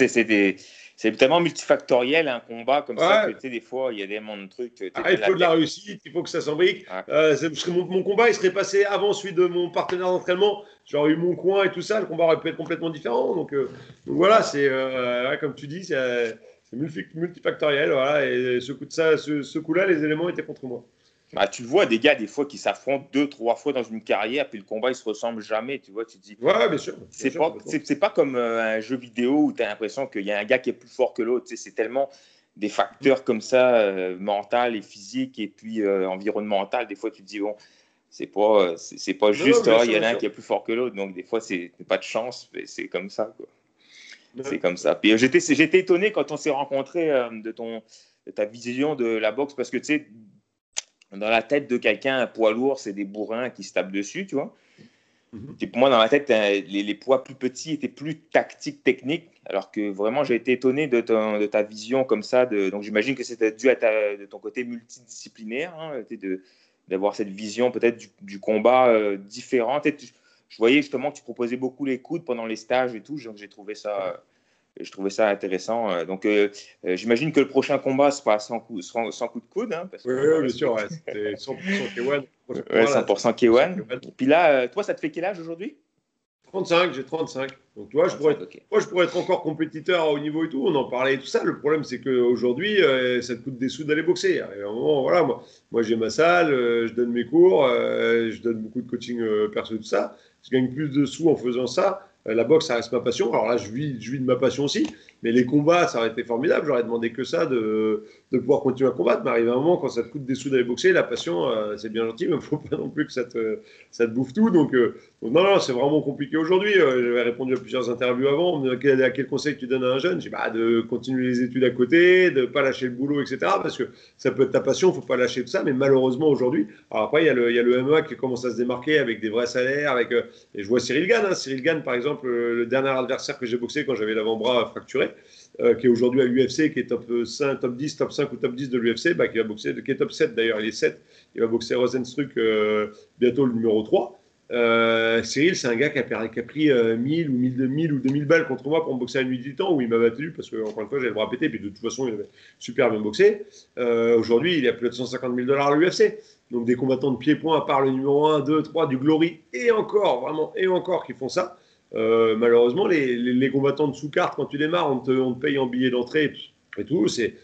c'est tellement multifactoriel un combat comme ça que tu sais, des fois il y a des de trucs. Ah, il faut de la réussite, il faut que ça s'embrique. Euh, mon, mon, combat il serait passé avant celui de mon partenaire d'entraînement. J'aurais eu mon coin et tout ça, le combat aurait pu être complètement différent. Donc, euh, voilà, c'est euh, comme tu dis, c'est multifactoriel. Voilà, et ce coup de ça, ce, coup-là, les éléments étaient contre moi. Bah, tu vois des gars des fois qui s'affrontent deux, trois fois dans une carrière, puis le combat il se ressemble jamais. Tu vois, tu te dis. Ouais, bien sûr. C'est pas, c'est, pas comme euh, un jeu vidéo où tu as l'impression qu'il y a un gars qui est plus fort que l'autre. c'est tellement des facteurs comme ça, euh, mental et physique, et puis euh, environnemental. Des fois, tu te dis, bon, c'est pas, c'est, pas juste, il y en a un qui est plus fort que l'autre. Donc, des fois, c'est pas de chance, mais c'est comme ça. Quoi. C'est comme ça. Puis j'étais, j'étais étonné quand on s'est rencontrés de, ton, de ta vision de la boxe, parce que tu sais, dans la tête de quelqu'un, un poids lourd, c'est des bourrins qui se tapent dessus, tu vois. Mhm. pour moi, dans ma tête, les, poids plus petits étaient plus tactiques, techniques, alors que vraiment, j'ai été étonné de, de, ta vision comme ça. De, donc, j'imagine que c'était dû à ta, de ton côté multidisciplinaire, hein, d'avoir cette vision peut-être du, combat euh, différente. Je voyais justement que tu proposais beaucoup les coudes pendant les stages et tout, donc j'ai trouvé ça je trouvais ça intéressant. Euh, donc, euh, euh, j'imagine que le prochain combat se passe sans coup, sans, coup de coude. Hein, oui, oui, bien sûr. C'était 100% K1. Ouais, 100% K1. Et puis là, toi, ça te fait quel âge aujourd'hui? 35, j'ai 35. Donc, tu vois, je pourrais, être, moi, je pourrais être encore compétiteur au niveau et tout. On en parlait et tout ça. Le problème, c'est qu'aujourd'hui, ça te coûte des sous d'aller boxer. Et à un moment, voilà, moi, moi j'ai ma salle, je donne mes cours, je donne beaucoup de coaching perso et tout ça. Je gagne plus de sous en faisant ça. Euh, la boxe, ça reste ma passion. Alors là, je vis, je vis de ma passion aussi. Mais les combats, ça aurait été formidable. J'aurais demandé que ça, de, de, pouvoir continuer à combattre. Mais arrive un moment, quand ça te coûte des sous d'aller boxer, la passion, euh, c'est bien gentil, mais il ne faut <laughs> pas non plus que ça te, ça te bouffe tout. Donc, euh, non, non, c'est vraiment compliqué aujourd'hui. Euh, J'avais répondu à plusieurs interviews avant. Quel, à quel conseil tu donnes à un jeune J'ai bah, de continuer les études à côté, de ne pas lâcher le boulot, etc. Parce que ça peut être ta passion, il ne faut pas lâcher tout ça. Mais malheureusement, aujourd'hui, alors après, il y, a le, y a le MMA qui commence à se démarquer avec des vrais salaires. Avec, et je vois Cyril Gann. Hein. Cyril Gann, par exemple, le dernier adversaire que j'ai boxé quand j'avais l'avant-bras fracturé. Euh, qui est aujourd'hui à l'UFC, qui est top 5, top 10, top 5 ou top 10 de l'UFC, bah, qui va boxer, qui est top 7 d'ailleurs, il est 7, il va boxer Rosenstruck euh, bientôt le numéro 3. Euh, Cyril, c'est un gars qui a, qui a pris 1000 ou 1000, ou 2000 balles contre moi pour me boxer à la nuit du temps où il m'a battu parce que, encore une fois, j'avais le bras pété, puis de toute façon, il avait super bien boxé. aujourd'hui, il a plus de 150 000 dollars à l'UFC. Donc, des combattants de pied-point, à part le numéro 1, 2, 3 du Glory, et encore, vraiment, et encore, qui font ça. Euh, malheureusement, les, combattants de sous-carte, quand tu démarres, on te, paye en billet d'entrée et tout. C'est,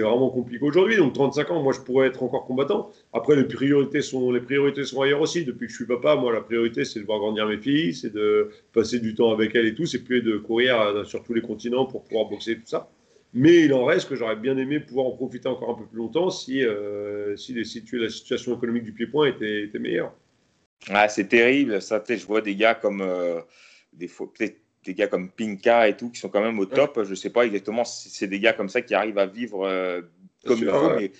vraiment compliqué aujourd'hui. Donc, 35 ans, moi, je pourrais être encore combattant. Après, les priorités sont, les priorités sont ailleurs aussi. Depuis que je suis papa, moi, la priorité, c'est de voir grandir mes filles, c'est de passer du temps avec elles et tout. C'est plus de courir euh, sur tous les continents pour pouvoir boxer tout ça. Mais il en reste que j'aurais bien aimé pouvoir en profiter encore un peu plus longtemps si, euh, si, la situation économique du pied-point était meilleure. Ah, c'est terrible. Ça, je vois des gars comme des peut-être des gars comme Pinka et tout qui sont quand même au top. Je sais pas exactement si c'est des gars comme ça qui arrivent à vivre euh, comme il faut, mais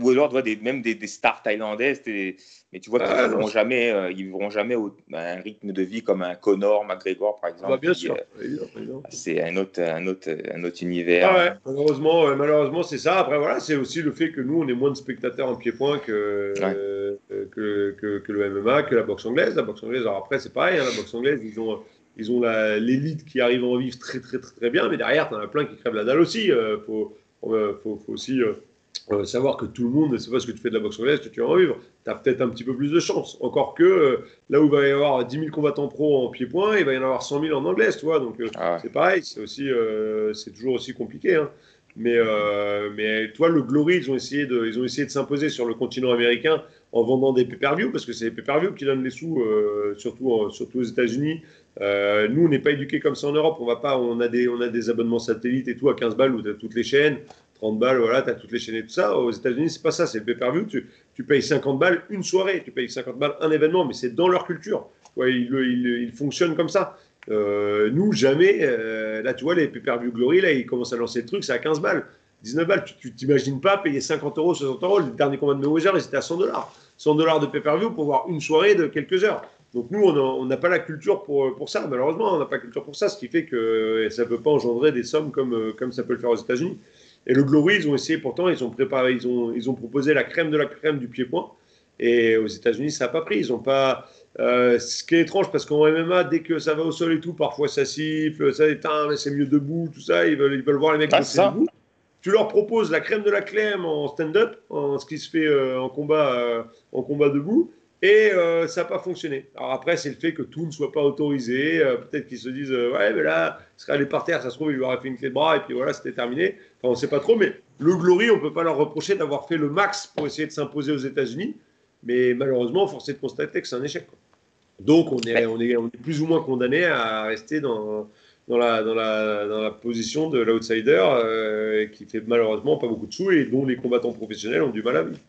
ou alors des, même des, des, stars thaïlandaises, mais tu vois qu'ils ne vivront jamais, euh, ils vivront jamais au, un rythme de vie comme un Connor McGregor par exemple. Bah, bien sûr, c'est un autre, un autre, un autre univers. Ah malheureusement, malheureusement c'est ça. Après voilà, c'est aussi le fait que nous on est moins de spectateurs en pied-point que, que, que, que, le MMA, que la boxe anglaise. La boxe anglaise, alors après c'est pareil, hein, la boxe anglaise ils ont ils ont l'élite qui arrive à en vivre très, très, très, très bien, mais derrière, tu en as plein qui crèvent la dalle aussi. Euh, faut, euh, faut, faut, aussi euh, savoir que tout le monde, c'est pas ce que tu fais de la boxe anglaise que tu vas en vivre. Tu as peut-être un petit peu plus de chance. Encore que là où il va y avoir 10 000 combattants pro en pied-point, il va y en avoir 100 000 en anglaise, tu vois. Donc ah c'est pareil, c'est aussi, c'est toujours aussi compliqué. Hein. Mais, mais toi, le Glory, ils ont essayé de, ils ont essayé de s'imposer sur le continent américain en vendant des pay-per-view, parce que c'est les pay-per-view qui donnent les sous, surtout, surtout aux États-Unis. Euh, nous, on n'est pas éduqués comme ça en Europe. On va pas, on a des, abonnements satellites et tout à 15 balles où tu as toutes les chaînes, 30 balles, voilà, tu as toutes les chaînes et tout ça. Aux États-Unis, c'est pas ça, c'est le pay-per-view. Tu, payes 50 balles une soirée, tu payes 50 balles un événement, mais c'est dans leur culture. Ils, fonctionnent comme ça. Euh, nous, jamais. Euh, là, tu vois, les pay-per-view Glory, là, ils commencent à lancer le truc, c'est à 15 balles. 19 balles, tu t'imagines pas payer 50 euros, 60 euros. Le dernier combat de Mayweather, ils étaient à 100 dollars. 100 dollars de pay-per-view pour voir une soirée de quelques heures. Donc nous, on n'a pas la culture pour, pour ça, malheureusement, on n'a pas la culture pour ça, ce qui fait que ça ne peut pas engendrer des sommes comme, comme ça peut le faire aux États-Unis. Et le Glory, ils ont essayé pourtant, ils ont préparé, ils ont, ils ont proposé la crème de la crème du pied-point. Et aux États-Unis, ça n'a pas pris. Ils ont pas. Euh, ce qui est étrange, parce qu'en MMA, dès que ça va au sol et tout, parfois ça siffle, ça éteint, mais c'est mieux debout, tout ça. Ils veulent, ils veulent voir les mecs ah, debout. Tu leur proposes la crème de la crème en stand-up, en ce qui se fait euh, en combat, euh, en combat debout. Et euh, ça n'a pas fonctionné. Alors après, c'est le fait que tout ne soit pas autorisé. Euh, peut-être qu'ils se disent, euh, ouais, mais là, il serait allé par terre, ça se trouve, il lui aurait fait une clé de bras, et puis voilà, c'était terminé. Enfin, on ne sait pas trop, mais le Glory, on ne peut pas leur reprocher d'avoir fait le max pour essayer de s'imposer aux États-Unis. Mais malheureusement, force est de constater que c'est un échec. Donc, on est, plus ou moins condamné à rester dans, dans, la, dans, la, dans la position de l'outsider, qui fait malheureusement pas beaucoup de sous et dont les combattants professionnels ont du mal à vivre.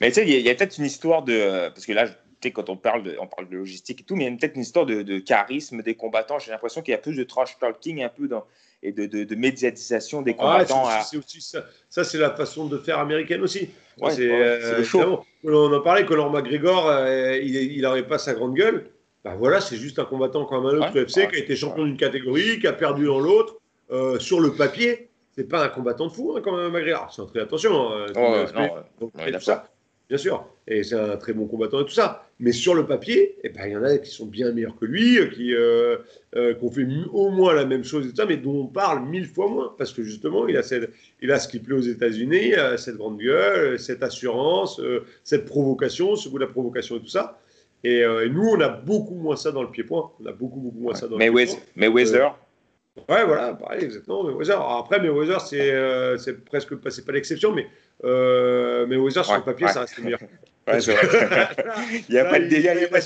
Mais tu sais, il y a, peut-être une histoire de. Parce que là, tu sais, quand on parle, de, on parle de logistique et tout, mais il y a peut-être une histoire de, charisme des combattants. J'ai l'impression qu'il y a plus de trash talking un peu dans, et de, de, médiatisation des combattants. c'est aussi ça, ça c'est la façon de faire américaine aussi. Ouais, c'est euh, chaud. On en parlait, Conor McGregor, euh, il n'aurait pas sa grande gueule. Ben voilà, c'est juste un combattant comme un autre UFC qui a été champion d'une catégorie, qui a perdu dans l'autre. Euh, sur le papier, c'est pas un combattant de fou hein, comme McGregor. C'est très attention. Hein, oh, non, ça bien sûr. Et c'est un très bon combattant et tout ça. Mais sur le papier, eh ben, il y en a qui sont bien meilleurs que lui, qui, euh, euh, ont fait au moins la même chose et tout ça, mais dont on parle mille fois moins. Parce que justement, il a, cette, il a ce qui plaît aux États-Unis, cette grande gueule, cette assurance, euh, cette provocation, ce goût de la provocation et tout ça. Et, nous, on a beaucoup moins ça dans le pied-point. On a beaucoup, beaucoup moins ça dans le pied-point. Mais Weather? Ouais, voilà, pareil, exactement. Mayweather. après, Mayweather, c'est, c'est presque pas, pas l'exception, mais euh, mais Weather, sur le papier, ça reste meilleur. <laughs> il n'y a pas de délire. Il a pas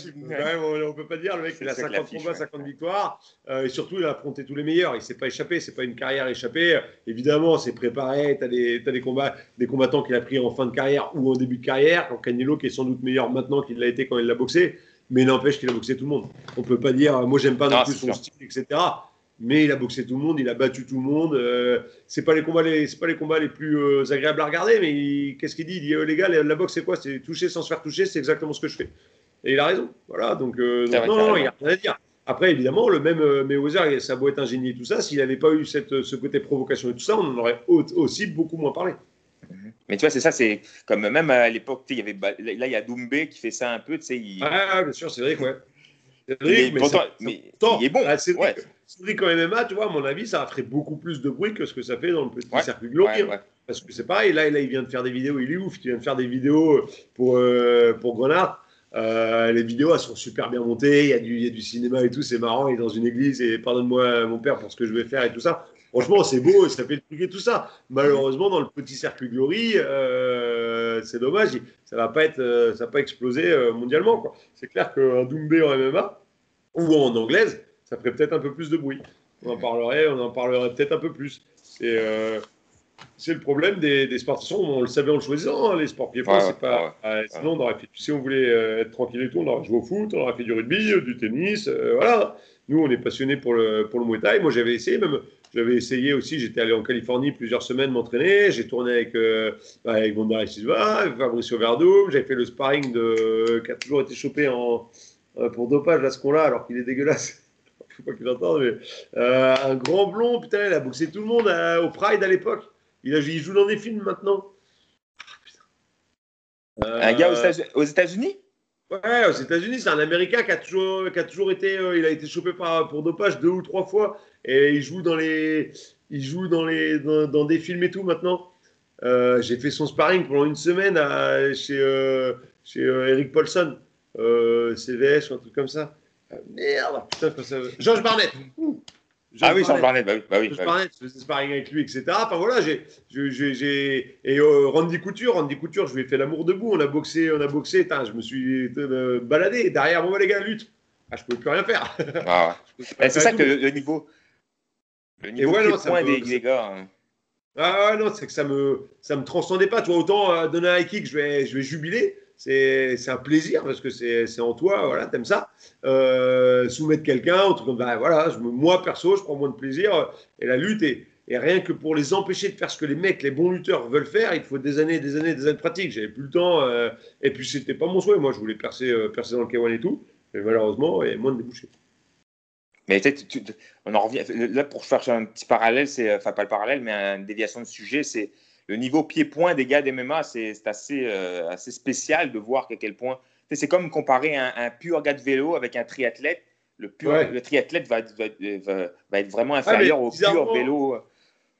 on ne peut pas dire, le mec, il a 50 combats, 50 victoires. Euh, et surtout, il a affronté tous les meilleurs. Il ne s'est pas échappé. Ce n'est pas une carrière échappée. Évidemment, c'est préparé. Tu as, des, as des, combats, des combattants qu'il a pris en fin de carrière ou en début de carrière. Quand Canelo, qui est sans doute meilleur maintenant qu'il l'a été quand il l'a boxé. Mais n'empêche qu'il a boxé tout le monde. On ne peut pas dire, moi, j'aime pas non, plus son style, etc mais il a boxé tout le monde, il a battu tout le monde. Euh, c'est pas les combats les, c'est pas les combats les plus euh, agréables à regarder, mais qu'est-ce qu'il dit? Il dit euh, les gars, la, boxe c'est quoi? C'est toucher sans se faire toucher, c'est exactement ce que je fais. Et il a raison. Voilà, donc, non, non, il n'y a rien à dire. Après, évidemment, le même Mayweather, ça a beau être un génie et tout ça, s'il n'avait pas eu cette, ce côté provocation et tout ça, on en aurait aussi beaucoup moins parlé. Mhm. Mais tu vois, c'est ça, c'est comme même à l'époque, il y avait là, il y a Doumbé qui fait ça un peu, tu sais. Il... Ah, bien sûr, c'est vrai, ouais. Cédric, mais, mais, il est bon. Ah, Cédric, Cédric, en MMA, tu vois, à mon avis, ça ferait beaucoup plus de bruit que ce que ça fait dans le petit circuit Glory. Hein. Parce que c'est pareil, là, là, il vient de faire des vidéos, il est ouf, il vient de faire des vidéos pour, euh, pour Grenard. Euh, les vidéos, elles sont super bien montées, il y, a du, il y a du cinéma et tout, c'est marrant, il est dans une église et pardonne-moi mon père pour ce que je vais faire et tout ça. Franchement, c'est beau, ça fait le tout ça. Malheureusement, dans le petit circuit Glory, euh, c'est dommage, ça va pas être, ça va pas exploser mondialement. C'est clair qu'un Doumbé en MMA, ou en anglaise, ça ferait peut-être un peu plus de bruit. On en parlerait, on en parlerait peut-être un peu plus. C'est euh, c'est le problème des, des sports. on le savait en le choisissant, hein, les sports pieds c'est pas. sinon, on aurait fait, si on voulait euh, être tranquille et tout, on aurait joué au foot, on aurait fait du rugby, du tennis, euh, voilà. Nous, on est passionnés pour le, pour le Muay Thai. Moi, j'avais essayé, même, j'avais essayé aussi, j'étais allé en Californie plusieurs semaines m'entraîner, j'ai tourné avec, bah, avec Gondar Silva, Fabricio Verdum, j'avais fait le sparring de, qui a toujours été chopé en, euh, pour dopage à ce qu'on là alors qu'il est dégueulasse. <laughs> Faut pas qu'il entende, mais euh, un grand blond, putain, il a boxé tout le monde au Pride à l'époque. Il, il, joue dans des films maintenant. un gars aux États-Unis? Ouais, aux États-Unis, c'est un Américain qui a toujours, qui a toujours été, euh, il a été chopé par, pour dopage deux ou trois fois et il joue dans les, il joue dans les, dans, des films et tout maintenant. J'ai fait son sparring pendant une semaine à, chez, chez Eric Paulson euh, CVS ou un truc comme ça. Euh, merde, putain, ça. Georges Barnett. ah oui, Georges Barnett, bah oui. Bah oui, Georges bah Barnett, je faisais sparring avec lui, etc. Enfin voilà, j'ai. j'ai et euh, Randy Couture, Randy Couture, je lui ai fait l'amour debout. On a boxé, on a boxé. je me suis euh, baladé. Derrière, bon, les gars, lutte. Ah, je pouvais plus rien faire. Ah, ouais. <laughs> c'est ça que le, niveau. Le niveau ouais, non, des, des, gars. Hein. Ah non, c'est que ça me, ça me transcendait pas. Tu vois, autant donner un high kick, je vais, je vais jubiler c'est un plaisir parce que c'est en toi, voilà, t'aimes ça. Euh, soumettre quelqu'un, bah, voilà, moi perso, je prends moins de plaisir. Et la lutte, et, rien que pour les empêcher de faire ce que les mecs, les bons lutteurs veulent faire, il faut des années, des années, des années de pratique. J'avais plus le temps. Euh, et puis c'était pas mon souhait. Moi, je voulais percer, euh, percer dans le K1 et tout. Mais malheureusement, il y a moins de débouchés. Mais on en revient. Là, pour faire un petit parallèle, c'est enfin pas le parallèle, mais une déviation de sujet, c'est le niveau pied-point des gars d'MMA, c'est assez, euh, assez spécial de voir à quel point. C'est comme comparer un, pur gars de vélo avec un triathlète. Le, pur, le triathlète va, va, va, être vraiment inférieur au pur vélo.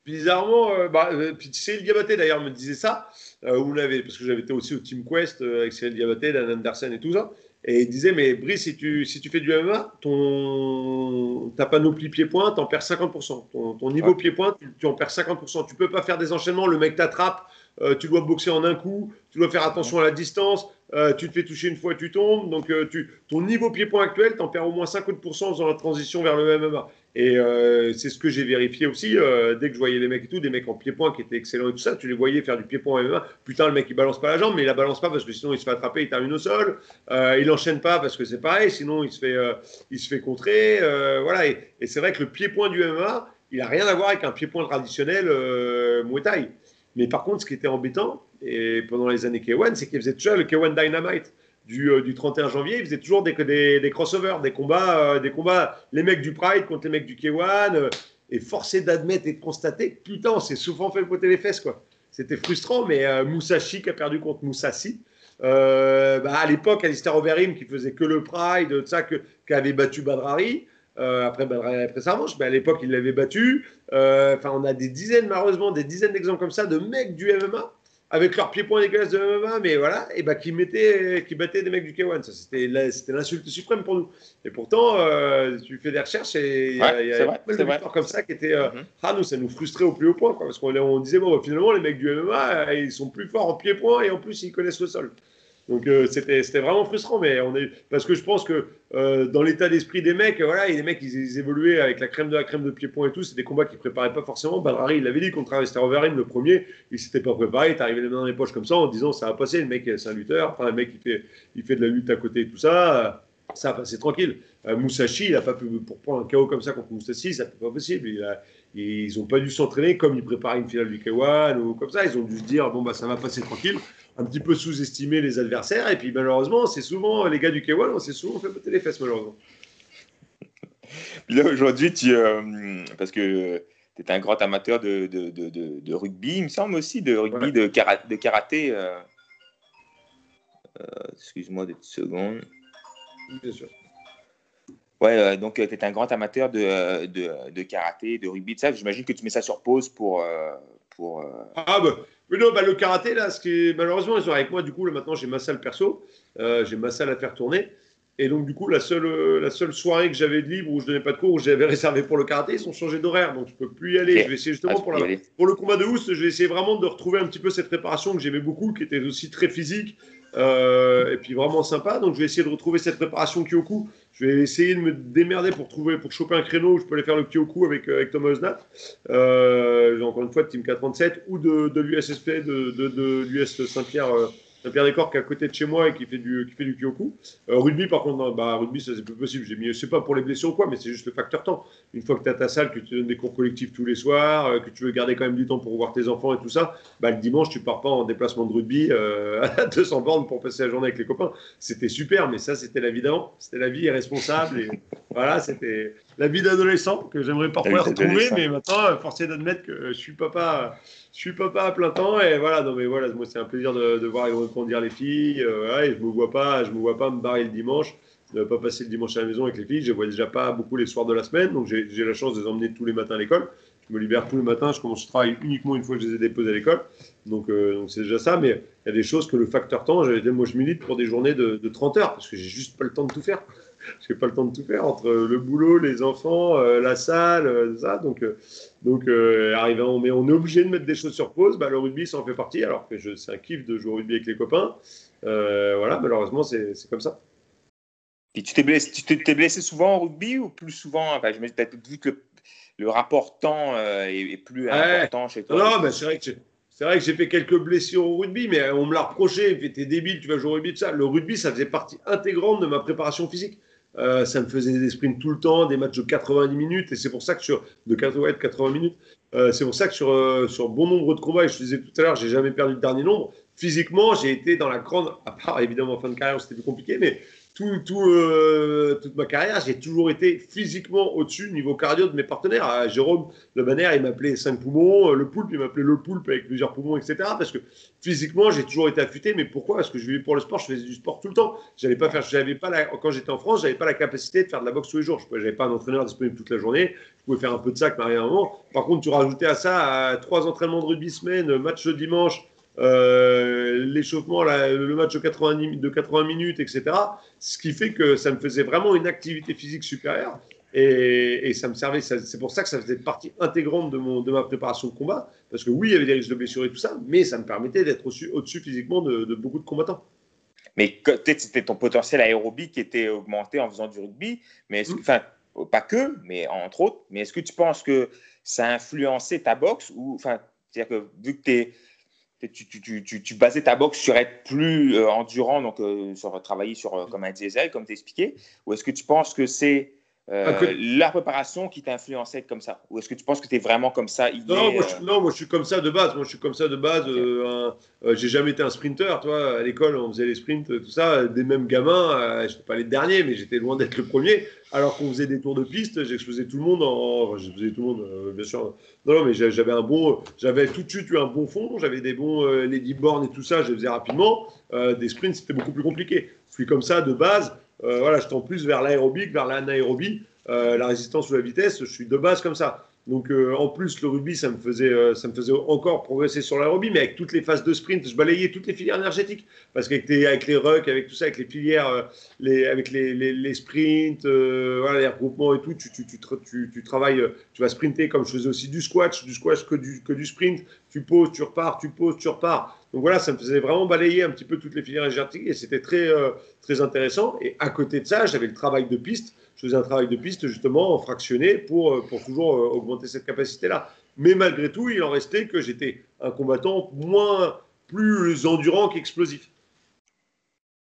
Bizarrement, euh, bah, euh, puis Cyril Diabaté d'ailleurs me disait ça, où parce que j'avais été aussi au Team Quest avec Cyril Diabaté, Dan Anderson et tout ça. Et il disait, mais Brice, si tu, si tu fais du MMA, ton, ta panoplie pied-point, tu en perds 50%. Ton, ton niveau pied-point, tu, en perds 50%. Tu peux pas faire des enchaînements, le mec t'attrape, euh, tu dois boxer en un coup, tu dois faire attention à la distance, euh, tu te fais toucher une fois, tu tombes. Donc, euh, tu, ton niveau pied-point actuel, tu en perds au moins 50% en faisant la transition vers le MMA. Et c'est ce que j'ai vérifié aussi. dès que je voyais les mecs et tout, des mecs en pied-point qui étaient excellents et tout ça, tu les voyais faire du pied-point MMA. Putain, le mec, il balance pas la jambe, mais il la balance pas parce que sinon il se fait attraper, il termine au sol. il enchaîne pas parce que c'est pareil, sinon il se fait, il se fait contrer. voilà. Et, c'est vrai que le pied-point du MMA, il a rien à voir avec un pied-point traditionnel Muay Thai. Mais par contre, ce qui était embêtant, et pendant les années K1, c'est qu'il faisait toujours le K1 Dynamite. Du, euh, du, 31 janvier, il faisait toujours des, des, des crossovers, des combats, euh, des combats, les mecs du Pride contre les mecs du K1, euh, et forcé d'admettre et de constater putain, on s'est souvent fait poter les fesses, quoi. C'était frustrant, mais Moussachi qui a perdu contre Moussassi. Bah, à l'époque, Alistair Overeem qui faisait que le Pride, ça, que, qui avait battu Badrari. Euh, après, ben, après sa mais à l'époque, il l'avait battu. Euh, enfin, on a des dizaines, malheureusement, des dizaines d'exemples comme ça de mecs du MMA avec leurs pieds-points dégueulasses de MMA, mais voilà, et bah, qui, mettaient, qui battaient des mecs du K1. Ça, c'était, l'insulte suprême pour nous. Et pourtant, euh, tu fais des recherches et il y a, y a pas de histoires comme ça qui étaient. Mm-hmm. Ah, nous, ça nous frustrait au plus haut point, quoi, parce qu'on on disait, bon, bah, finalement, les mecs du MMA, ils sont plus forts en pieds-points et en plus, ils connaissent le sol. Donc euh, c'était vraiment frustrant, mais on est parce que je pense que euh, dans l'état d'esprit des mecs, voilà, et les mecs ils, évoluaient avec la crème de la crème de pied-point et tout, c'est des combats qu'ils préparaient pas forcément. Badrari, il l'avait dit contre Overeem, le premier, il s'était pas préparé, il est arrivé les mains dans les poches comme ça en disant ça va passer, le mec c'est un lutteur, enfin le mec il fait, il fait de la lutte à côté et tout ça, ça a passé tranquille. Euh, il a pas pu pour prendre un KO comme ça contre Musashi, ça pas possible. ils n'ont pas dû s'entraîner comme ils préparaient une finale du K1 ou comme ça. Ils ont dû se dire bon bah ça va passer tranquille un petit peu sous-estimer les adversaires. Et puis malheureusement, c'est souvent les gars du K1, on s'est souvent fait botter les fesses malheureusement. là aujourd'hui, tu, euh, parce que tu es un grand amateur de, de, de, de, rugby, il me semble aussi, de rugby, de, karaté. De karaté euh, euh, Excuse-moi deux secondes. Bien sûr. Ouais, donc tu es un grand amateur de, de, karaté, de rugby, de ça. J'imagine que tu mets ça sur pause pour. pour Ah, bah, mais non, bah, le karaté, là, ce qui est, malheureusement, ils sont avec moi. Du coup, là, maintenant, j'ai ma salle perso. Euh, j'ai ma salle à faire tourner. Et donc, du coup, la seule, euh, la seule soirée que j'avais de libre où je donnais pas de cours, où j'avais <laughs> réservé pour le karaté, ils ont changé d'horaire. Donc, je peux plus y aller. Je vais essayer justement ah, pour, la, pour le combat de Oust, je vais essayer vraiment de retrouver un petit peu cette préparation que j'aimais beaucoup, qui était aussi très physique, euh, et puis vraiment sympa. Donc je vais essayer de retrouver cette préparation Kyoku. Je vais essayer de me démerder pour trouver, pour choper un créneau où je peux aller faire le Kyoku avec, euh, avec Thomas Osnat. Euh, encore une fois de Team 437 ou de, de l'USSP de, de, de l'US Saint-Pierre Pierre Descorps qui est à côté de chez moi et qui fait du, qui fait du Kyoku. Euh, rugby, par contre, bah, rugby, ça c'est plus possible. J'ai mis, c'est pas pour les blessures ou quoi, mais c'est juste le facteur temps. Une fois que tu as ta salle, que tu donnes des cours collectifs tous les soirs, euh, que tu veux garder quand même du temps pour voir tes enfants et tout ça, bah, le dimanche, tu pars pas en déplacement de rugby euh, <laughs> à 200 bornes pour passer la journée avec les copains. C'était super, mais ça, c'était la vie d'avant. C'était la vie irresponsable. Et <laughs> voilà, c'était la vie d'adolescent que j'aimerais parfois retrouver, mais maintenant, forcé d'admettre que je suis papa je suis papa à plein temps et voilà, non mais voilà, moi c'est un plaisir de, de voir grandir les filles. Euh, et je me vois pas, je me vois pas me barrer le dimanche, ne pas passer le dimanche à la maison avec les filles. Je vois déjà pas beaucoup les soirs de la semaine, donc j'ai la chance de les emmener tous les matins à l'école. Je me libère tous les matins, je commence le travail uniquement une fois que je les ai déposés à l'école. Donc euh, donc c'est déjà ça, mais il y a des choses que le facteur temps, moi je milite pour des journées de, de 30 heures parce que j'ai juste pas le temps de tout faire j'ai pas le temps de tout faire entre le boulot, les enfants, euh, la salle, euh, ça. Donc, euh, donc arrivant, mais on est obligé de mettre des choses sur pause. Bah, le rugby, ça en fait partie, alors que c'est un kiff de jouer au rugby avec les copains. voilà, malheureusement, c'est comme ça. Et tu t'es blessé, tu t'es blessé souvent au rugby ou plus souvent enfin, Je me peut-être vu que le, rapport temps est, plus important chez toi. Non, bah, c'est vrai que c'est vrai que j'ai fait quelques blessures au rugby, mais on me l'a reproché. T'es débile, tu vas jouer au rugby, tout ça. Le rugby, ça faisait partie intégrante de ma préparation physique. Euh, ça me faisait des sprints tout le temps, des matchs de 90 minutes, et c'est pour ça que sur de 80, 80 minutes, euh, c'est pour ça que sur, euh, sur bon nombre de combats, et je te disais tout à l'heure, j'ai jamais perdu le dernier nombre. Physiquement, j'ai été dans la grande, à part évidemment en fin de carrière, c'était plus compliqué, mais tout, tout, euh, toute ma carrière, j'ai toujours été physiquement au-dessus niveau cardio de mes partenaires. Ah, Jérôme Le Banner, il m'appelait 5 poumons, euh, le poulpe, il m'appelait le poulpe avec plusieurs poumons, etc. Parce que physiquement, j'ai toujours été affûté. Mais pourquoi? Parce que je vivais pour le sport, je faisais du sport tout le temps. J'avais pas faire, j'avais pas la, quand j'étais en France, j'avais pas la capacité de faire de la boxe tous les jours. Je n'avais pas un entraîneur disponible toute la journée. Je pouvais faire un peu de sac, mais rien à un moment. Par contre, tu rajoutais à ça à trois entraînements de rugby semaine, match le dimanche, euh, l'échauffement, le match de 80, de 80 minutes, etc. Ce qui fait que ça me faisait vraiment une activité physique supérieure. Et, ça me servait, c'est pour ça que ça faisait partie intégrante de, mon, de ma préparation de combat. Parce que oui, il y avait des risques de blessure et tout ça, mais ça me permettait d'être au-dessus physiquement de, beaucoup de combattants. Mais peut-être c'était ton potentiel aérobique qui était augmenté en faisant du rugby, mais mmh. enfin, pas que, mais entre autres. Mais est-ce que tu penses que ça a influencé ta boxe ou, enfin, c'est-à-dire que vu que tu es tu, tu, tu, tu, basais ta boxe sur être plus euh, endurant, donc euh, sur travailler sur, euh, comme un diesel, comme tu expliqué Ou est-ce que tu penses que c'est la préparation qui t'a influencé comme ça? Ou est-ce que tu penses que tu es vraiment comme ça non, moi, je, non, moi je suis comme ça de base. Moi je suis comme ça de base. j'ai jamais été un sprinter. Toi, à l'école, on faisait les sprints, tout ça. Des mêmes gamins, je ne pas les derniers, mais j'étais loin d'être le premier alors qu'on faisait des tours de piste, j'explosais tout le monde en. Enfin, tout le monde, euh, bien sûr. Non, mais j'avais un bon. J'avais tout de suite eu un bon fond, j'avais des bons euh, Lady Born et tout ça, je les faisais rapidement. Euh, des sprints, c'était beaucoup plus compliqué. Je suis comme ça de base. voilà, je tends plus vers l'aérobique, vers l'anaérobie, la résistance ou la vitesse. Je suis de base comme ça. Donc euh, en plus, le rugby, ça me, faisait, euh, ça me faisait encore progresser sur l'aérobie, mais avec toutes les phases de sprint, je balayais toutes les filières énergétiques. Parce qu'avec les, avec rucks, avec tout ça, avec les filières, euh, avec les, sprints, les regroupements et tout, tu, travailles, tu vas sprinter comme je faisais aussi du squash, du squash que du, que du sprint. Tu poses, tu repars, tu poses, tu repars. Donc voilà, ça me faisait vraiment balayer un petit peu toutes les filières énergétiques et c'était très, très intéressant. Et à côté de ça, j'avais le travail de piste. Je faisais un travail de piste justement en fractionné pour, pour toujours augmenter cette capacité-là. Mais malgré tout, il en restait que j'étais un combattant moins, plus endurant qu'explosif.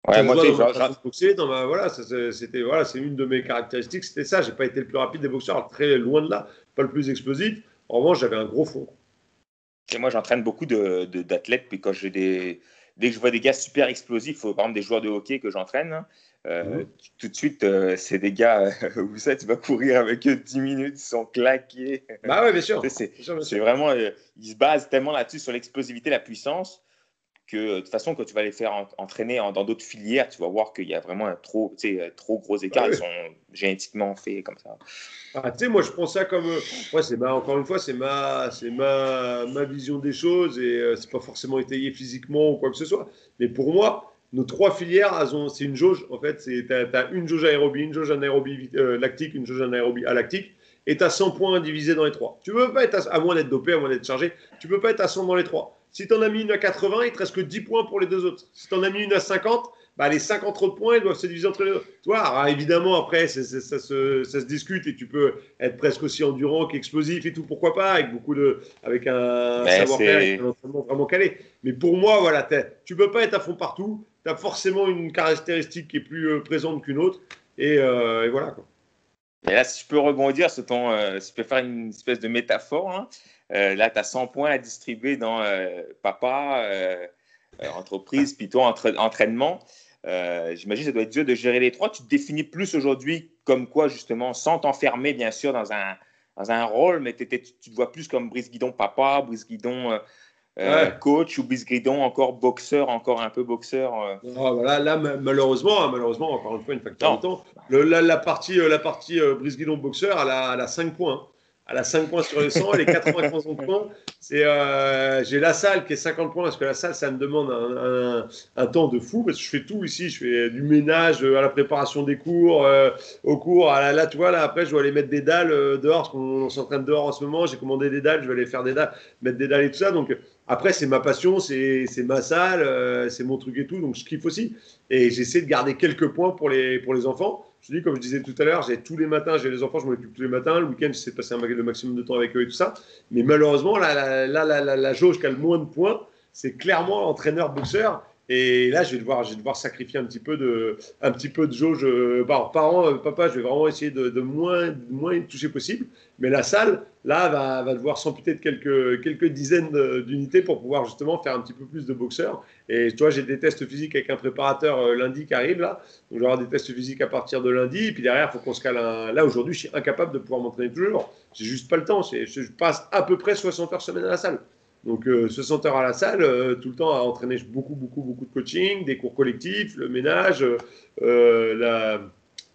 Ouais, moi, boxer, dans ma, voilà, c'était voilà, c'est une de mes caractéristiques, c'était ça. J'ai pas été le plus rapide des boxeurs, très loin de là, pas le plus explosif. En revanche, j'avais un gros fond. Et moi, j'entraîne beaucoup d'athlètes, de, d'athlètes puis quand j'ai des, dès que je vois des gars super explosifs, par exemple des joueurs de hockey que j'entraîne, euh, mhm. tout de suite, euh, c'est des gars euh, <laughs> où ça, tu vas courir avec eux 10 minutes, ils sont claqués. Bah ouais, bien sûr. C'est vraiment, ils se basent tellement là-dessus sur l'explosivité, la puissance que de toute façon, quand tu vas les faire entraîner dans d'autres filières, tu vas voir qu'il y a vraiment un trop, trop gros écart. Ils sont génétiquement faits comme ça. Ah, tu sais, moi, je prends ça comme. Ouais, c'est encore une fois, c'est ma, c'est ma, ma vision des choses et c'est pas forcément étayé physiquement ou quoi que ce soit. Mais pour moi, nos trois filières, c'est une jauge. En fait, tu as, une jauge aérobie, une jauge anaérobie euh, lactique, une jauge anaérobie alactique et tu as 100 points divisés dans les trois. Tu peux pas être, à, à moins d'être dopé, à moins d'être chargé, tu peux pas être à 100 dans les trois. Si tu en as mis une à 80, il te reste que 10 points pour les deux autres. Si tu en as mis une à 50, bah, les 50 autres points, ils doivent se diviser entre les deux. Tu vois, évidemment, après, ça, se, discute et tu peux être presque aussi endurant qu'explosif et tout, pourquoi pas, avec beaucoup de. avec un savoir-faire, un entraînement vraiment calé. Mais pour moi, voilà, tu peux pas être à fond partout. Tu as forcément une caractéristique qui est plus euh, présente qu'une autre. Et, euh, voilà, quoi. Et là, si je peux rebondir sur ton. Euh, si je peux faire une espèce de métaphore, hein, euh, là, tu as 100 points à distribuer dans euh, papa, entreprise, puis toi, entraînement. J'imagine que ça doit être dur de gérer les trois. Tu te définis plus aujourd'hui comme quoi, justement, sans t'enfermer, bien sûr, dans un, dans un rôle, mais tu te vois plus comme Brice Guidon papa, Guidon coach ou Brice Guidon encore boxeur, encore un peu boxeur. Ah, voilà, là, malheureusement, hein, malheureusement, encore une fois, une facteur de temps. la, partie, la partie Brice Guidon boxeur, elle a, elle a 5 points. Elle a 5 points sur les 100, elle est 95 <laughs> points. C'est, euh, j'ai la salle qui est 50 points parce que la salle, ça me demande un, temps de fou parce que je fais tout ici. Je fais du ménage euh, à la préparation des cours, euh, au cours. À la, là, tu vois, là, après, je dois aller mettre des dalles dehors parce qu'on s'entraîne dehors en ce moment. J'ai commandé des dalles, je vais aller faire des dalles, mettre des dalles et tout ça. Donc, après, c'est ma passion, c'est, ma salle, c'est mon truc et tout. Donc, je kiffe aussi. Et j'essaie de garder quelques points pour les, pour les enfants. Je dis, comme je disais tout à l'heure, j'ai tous les matins, j'ai les enfants, je m'en occupe tous les matins. Le week-end, j'essaie de passer un, le maximum de temps avec eux et tout ça. Mais malheureusement, là, la, la, la, la jauge qui a le moins de points, c'est clairement l'entraîneur-boxeur. Et là, je vais devoir, je vais sacrifier un petit peu de, un petit peu de jauge euh, par. Euh, papa, je vais vraiment essayer de, de moins, de moins toucher possible. Mais la salle, là, va, devoir s'amputer de quelques, dizaines d'unités pour pouvoir justement faire un petit peu plus de boxeur. Et tu vois, j'ai des tests physiques avec un préparateur euh, lundi qui arrive là. Donc, j'aurai des tests physiques à partir de lundi. Et puis derrière, il faut qu'on se cale un... Là, aujourd'hui, je suis incapable de pouvoir m'entraîner toujours. J'ai juste pas le temps. Je passe à peu près 60 heures semaine à la salle. Donc, 60 euh, heures à la salle, euh, tout le temps à entraîner beaucoup, beaucoup, beaucoup de coaching, des cours collectifs, le ménage, euh, la,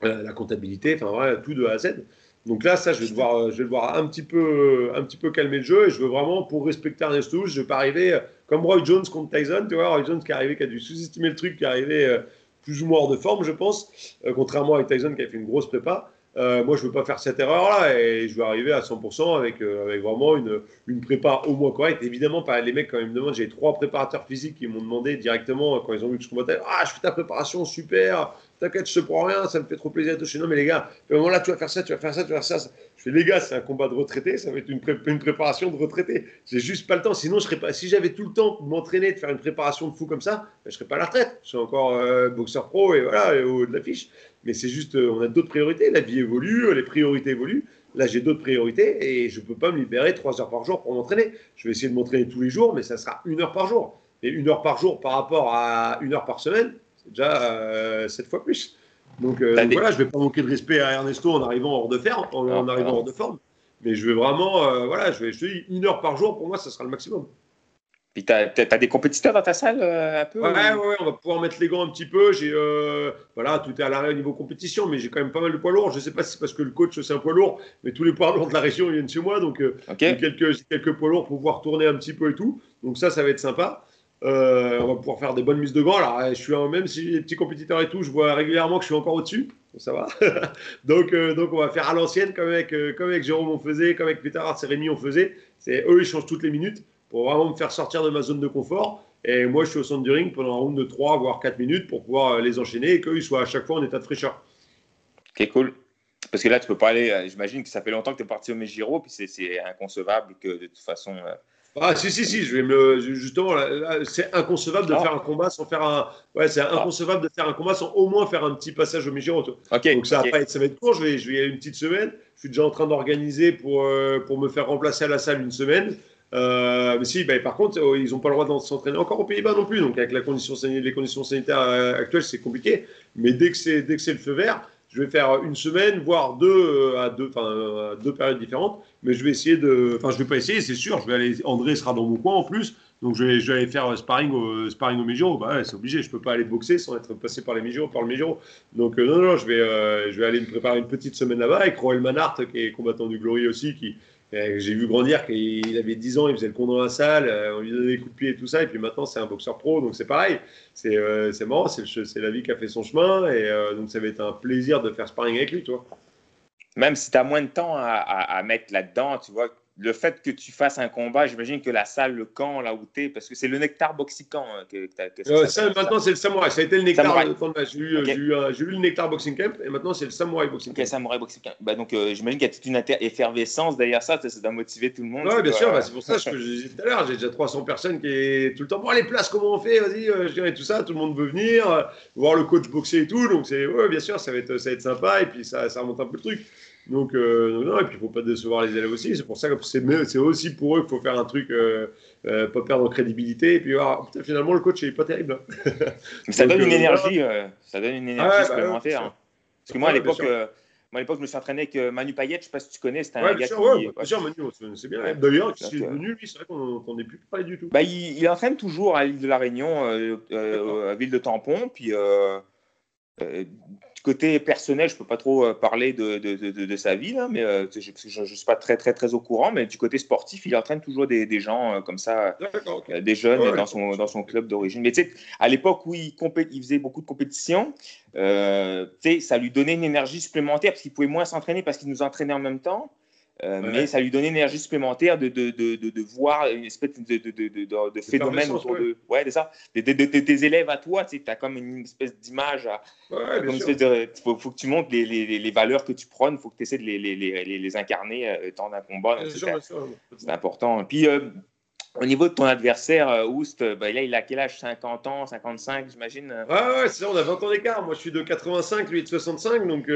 la, comptabilité, enfin, voilà, tout de A à Z. Donc là, ça, je vais devoir, je vais devoir un, petit peu, un petit peu calmer le jeu et je veux vraiment, pour respecter Ernesto, je ne vais pas arriver comme Roy Jones contre Tyson, tu vois, Roy Jones qui est arrivé, qui a dû sous-estimer le truc, qui est arrivé plus ou moins hors de forme, je pense, contrairement à Tyson qui a fait une grosse prépa. Euh, moi, je ne veux pas faire cette erreur-là et je veux arriver à 100% avec, euh, avec vraiment une, une, prépa au moins correcte. Évidemment, pas les mecs, quand ils me demandent, j'ai trois préparateurs physiques qui m'ont demandé directement, quand ils ont vu que je combattais, Ah, je fais ta préparation, super, t'inquiète, je te prends rien, ça me fait trop plaisir de toucher. Non, mais les gars, à moment là, tu vas faire ça, tu vas faire ça, tu vas faire ça. Je fais, les gars, c'est un combat de retraité, ça va être une, préparation de retraité. J'ai juste pas le temps. Sinon, je serais pas, si j'avais tout le temps de m'entraîner, de faire une préparation de fou comme ça, ben, je serais pas à la retraite. Je suis encore euh, boxeur pro et voilà, au haut de l'affiche mais c'est juste, euh, on a d'autres priorités. La vie évolue, les priorités évoluent. Là, j'ai d'autres priorités et je ne peux pas me libérer trois heures par jour pour m'entraîner. Je vais essayer de m'entraîner tous les jours, mais ça sera une heure par jour. Et une heure par jour par rapport à une heure par semaine, c'est déjà euh, sept fois plus. Donc, euh, voilà, je ne vais pas manquer de respect à Ernesto en arrivant hors de forme, en, arrivant hors de forme. Mais je vais vraiment, voilà, je, vais, je te dis, une heure par jour, pour moi, ça sera le maximum. Puis tu as, des compétiteurs dans ta salle euh, un peu ouais, ouais, on va pouvoir mettre les gants un petit peu. J'ai euh, voilà, tout est à l'arrêt au niveau compétition, mais j'ai quand même pas mal de poids lourds. Je sais pas si c'est parce que le coach c'est un poids lourd, mais tous les poids lourds de la région viennent chez moi, donc euh, j'ai quelques, quelques poids lourds pour pouvoir tourner un petit peu et tout. Donc ça, ça va être sympa. on va pouvoir faire des bonnes mises de gants. Alors, je suis même si j'ai des petits compétiteurs et tout, je vois régulièrement que je suis encore au-dessus. Ça va. <laughs> donc, donc, on va faire à l'ancienne, comme avec, comme avec Jérôme on faisait, comme avec et Rémi on faisait. C'est eux, ils changent toutes les minutes pour vraiment me faire sortir de ma zone de confort. Et moi, je suis au centre du ring pendant un round de 3, voire 4 minutes pour pouvoir les enchaîner et qu'ils soient à chaque fois en état de fraîcheur. Ok, cool. Parce que là, tu peux pas aller. J'imagine que ça fait longtemps que tu es parti au Megiro, puis c'est inconcevable que de toute façon. Ah si si si, je vais me justement c'est inconcevable de ah. faire un combat sans faire un ouais c'est ah. inconcevable de faire un combat sans au moins faire un petit passage au Mijiro. Okay, Donc ça, va être, ça va être court. Je vais je vais y aller une petite semaine. Je suis déjà en train d'organiser pour euh, pour me faire remplacer à la salle une semaine. Euh, si, bah, par contre, euh, ils n'ont pas le droit de s'entraîner encore aux Pays-Bas non plus. Donc avec les conditions sanitaires actuelles, c'est compliqué. Mais dès que c'est le feu vert, je vais faire une semaine, voire deux à deux, enfin deux périodes différentes mais je vais essayer de. Enfin, je vais pas essayer, c'est sûr. André sera dans mon coin en plus. Donc, je vais, aller faire sparring au, sparring au Mijiro. Bah, c'est obligé. Je peux pas aller boxer sans être passé par les par le Mijiro. Donc, euh, non, non, je vais, euh, je vais aller me préparer une petite semaine là-bas avec Roel Manhart, qui est combattant du Glory aussi, qui. Euh, j'ai vu grandir qu'il avait 10 ans, il faisait le con dans la salle, on lui donnait des coups de pied et tout ça, et puis maintenant c'est un boxeur pro, donc c'est pareil, c'est c'est marrant, c'est la vie qui a fait son chemin, et donc ça va être un plaisir de faire sparring avec lui, toi. Même si tu as moins de temps à, à mettre là-dedans, tu vois, le fait que tu fasses un combat, j'imagine que la salle, le camp, là où tu es, parce que c'est le nectar boxing camp hein, que, que ça, Maintenant, c'est le samouraï. Ça a été le nectar. J'ai eu, eu, eu, le nectar boxing camp et maintenant, c'est le samouraï boxing camp. Ok, samouraï boxing camp. Bah, donc, euh, j'imagine qu'il y a toute une effervescence derrière ça. Ça doit motiver tout le monde. Oui, bien sûr. Bah, c'est pour ça que je disais tout à l'heure. J'ai déjà 300 personnes qui est tout le temps. Bon, les places, comment on fait Vas-y, euh, je dirais tout ça. Tout le monde veut venir, euh, voir le coach boxer et tout. Donc, c'est, ouais, bien sûr, ça va être, ça va être sympa et puis ça, ça remonte un peu le truc. Donc, euh, non, et puis il ne faut pas décevoir les élèves aussi. C'est pour ça que c'est aussi pour eux qu'il faut faire un truc, euh, euh, pas perdre en crédibilité. Et puis, ah, finalement, le coach n'est pas terrible. Hein. ça, donne une énergie, ça donne une énergie supplémentaire. Hein. Parce que moi, à l'époque. Moi, à l'époque, je me suis entraîné avec Manu Payet, je ne sais pas si tu connais, c'était un gars sûr, qui... bien sûr, Manu, c'est bien. D'ailleurs, qui est devenu, lui, c'est vrai qu'on n'est plus parlé du tout. Bah, il, il, entraîne toujours à l'île de la Réunion, à Ville de Tampon, puis côté personnel, je peux pas trop euh, parler de, de, de, sa vie, là, mais euh, je ne suis pas très, très, très au courant. Mais du côté sportif, il entraîne toujours des, des gens euh, comme ça, des jeunes dans, son, dans son club d'origine. Mais tu sais, à l'époque où il, il faisait beaucoup de compétitions, ça lui donnait une énergie supplémentaire parce qu'il pouvait moins s'entraîner parce qu'il nous entraînait en même temps. Euh, mais ça lui donnait une énergie supplémentaire de, de, de, de voir une espèce de, phénomène autour de, ouais, de ça. Tes élèves à toi, tu as comme une espèce d'image. Il faut, faut, que tu montres les, les, les, valeurs que tu prônes, il faut que tu essaies de les, les, les incarner euh, tant d'un combat. C'est important. Puis, euh, au niveau de ton adversaire, Oust, bah, là, il a quel âge? 50 ans, 55, j'imagine? Ouais, ouais, c'est ça, on a 20 ans d'écart. Moi, je suis de 85, lui est de 65, donc,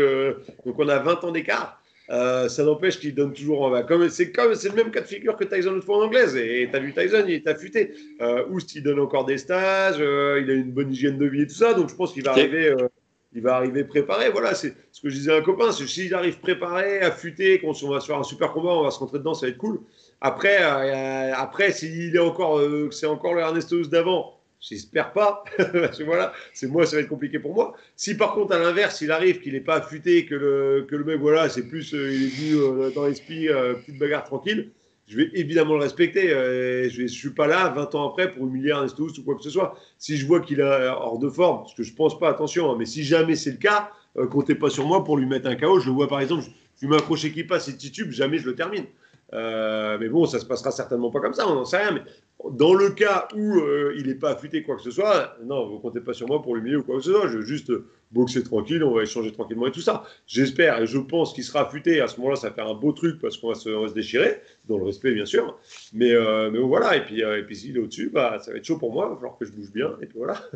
donc on a 20 ans d'écart. Euh, ça n'empêche qu'il donne toujours. Bah, comme c'est comme c'est le même cas de figure que Tyson l'autre fois en anglaise. Et tu as vu Tyson, il est affûté. Euh, Oust, il donne encore des stages, euh, il a une bonne hygiène de vie et tout ça. Donc je pense qu'il va arriver. Euh, il va arriver préparé. Voilà, c'est ce que je disais à un copain. C'est s'il arrive préparé, affûté, qu'on on va se faire un super combat, on va se rentrer dedans, ça va être cool. Après, après, s'il est encore, c'est encore le Ernesto d'avant J'espère pas. <laughs> voilà, c'est moi, ça va être compliqué pour moi. Si par contre, à l'inverse, il arrive qu'il n'est pas affûté, que le, que le mec, voilà, c'est plus, euh, il est venu euh, dans l'esprit, euh, petite bagarre tranquille, je vais évidemment le respecter. je ne suis pas là 20 ans après pour humilier un ou quoi que ce soit. Si je vois qu'il est hors de forme, ce que je pense pas, attention, hein, mais si jamais c'est le cas, comptez pas sur moi pour lui mettre un KO. Je le vois par exemple, je, lui un crochet qui passe et titube, jamais je le termine. Mais bon, ça se passera certainement pas comme ça, on n'en sait rien. Mais dans le cas où euh, il n'est pas affûté quoi que ce soit, non, vous comptez pas sur moi pour l'humilier ou quoi que ce soit. Je veux juste boxer tranquille, on va échanger tranquillement et tout ça. J'espère et je pense qu'il sera affûté. À ce moment-là, ça va faire un beau truc parce qu'on va, se, déchirer, dans le respect bien sûr. Mais, euh, mais voilà, et puis, euh, et puis s'il est au-dessus, bah, ça va être chaud pour moi. Il va falloir que je bouge bien et puis voilà. <laughs>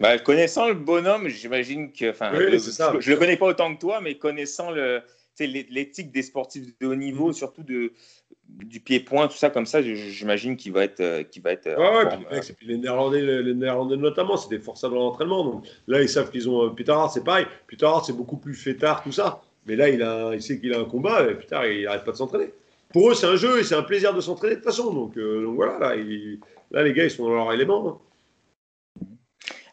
Bah, connaissant le bonhomme, j'imagine que. Enfin, je ne le connais pas autant que toi, mais connaissant le l'éthique des sportifs de haut niveau, mm-hmm. surtout de, du pied-point, tout ça comme ça, j'imagine qu'il va être. Euh, va être euh, ouais, puis, les, Néerlandais, les, Néerlandais notamment, c'est des forçats dans l'entraînement. Donc là, ils savent qu'ils ont. Euh, Peter Hart, c'est pareil. Peter Hart, c'est beaucoup plus fêtard, tout ça. Mais là, il, a, il sait qu'il a un combat et putain, il n'arrête pas de s'entraîner. Pour eux, c'est un jeu et c'est un plaisir de s'entraîner de toute façon. Donc, donc voilà, là, là, les gars, ils sont dans leur élément. Hein.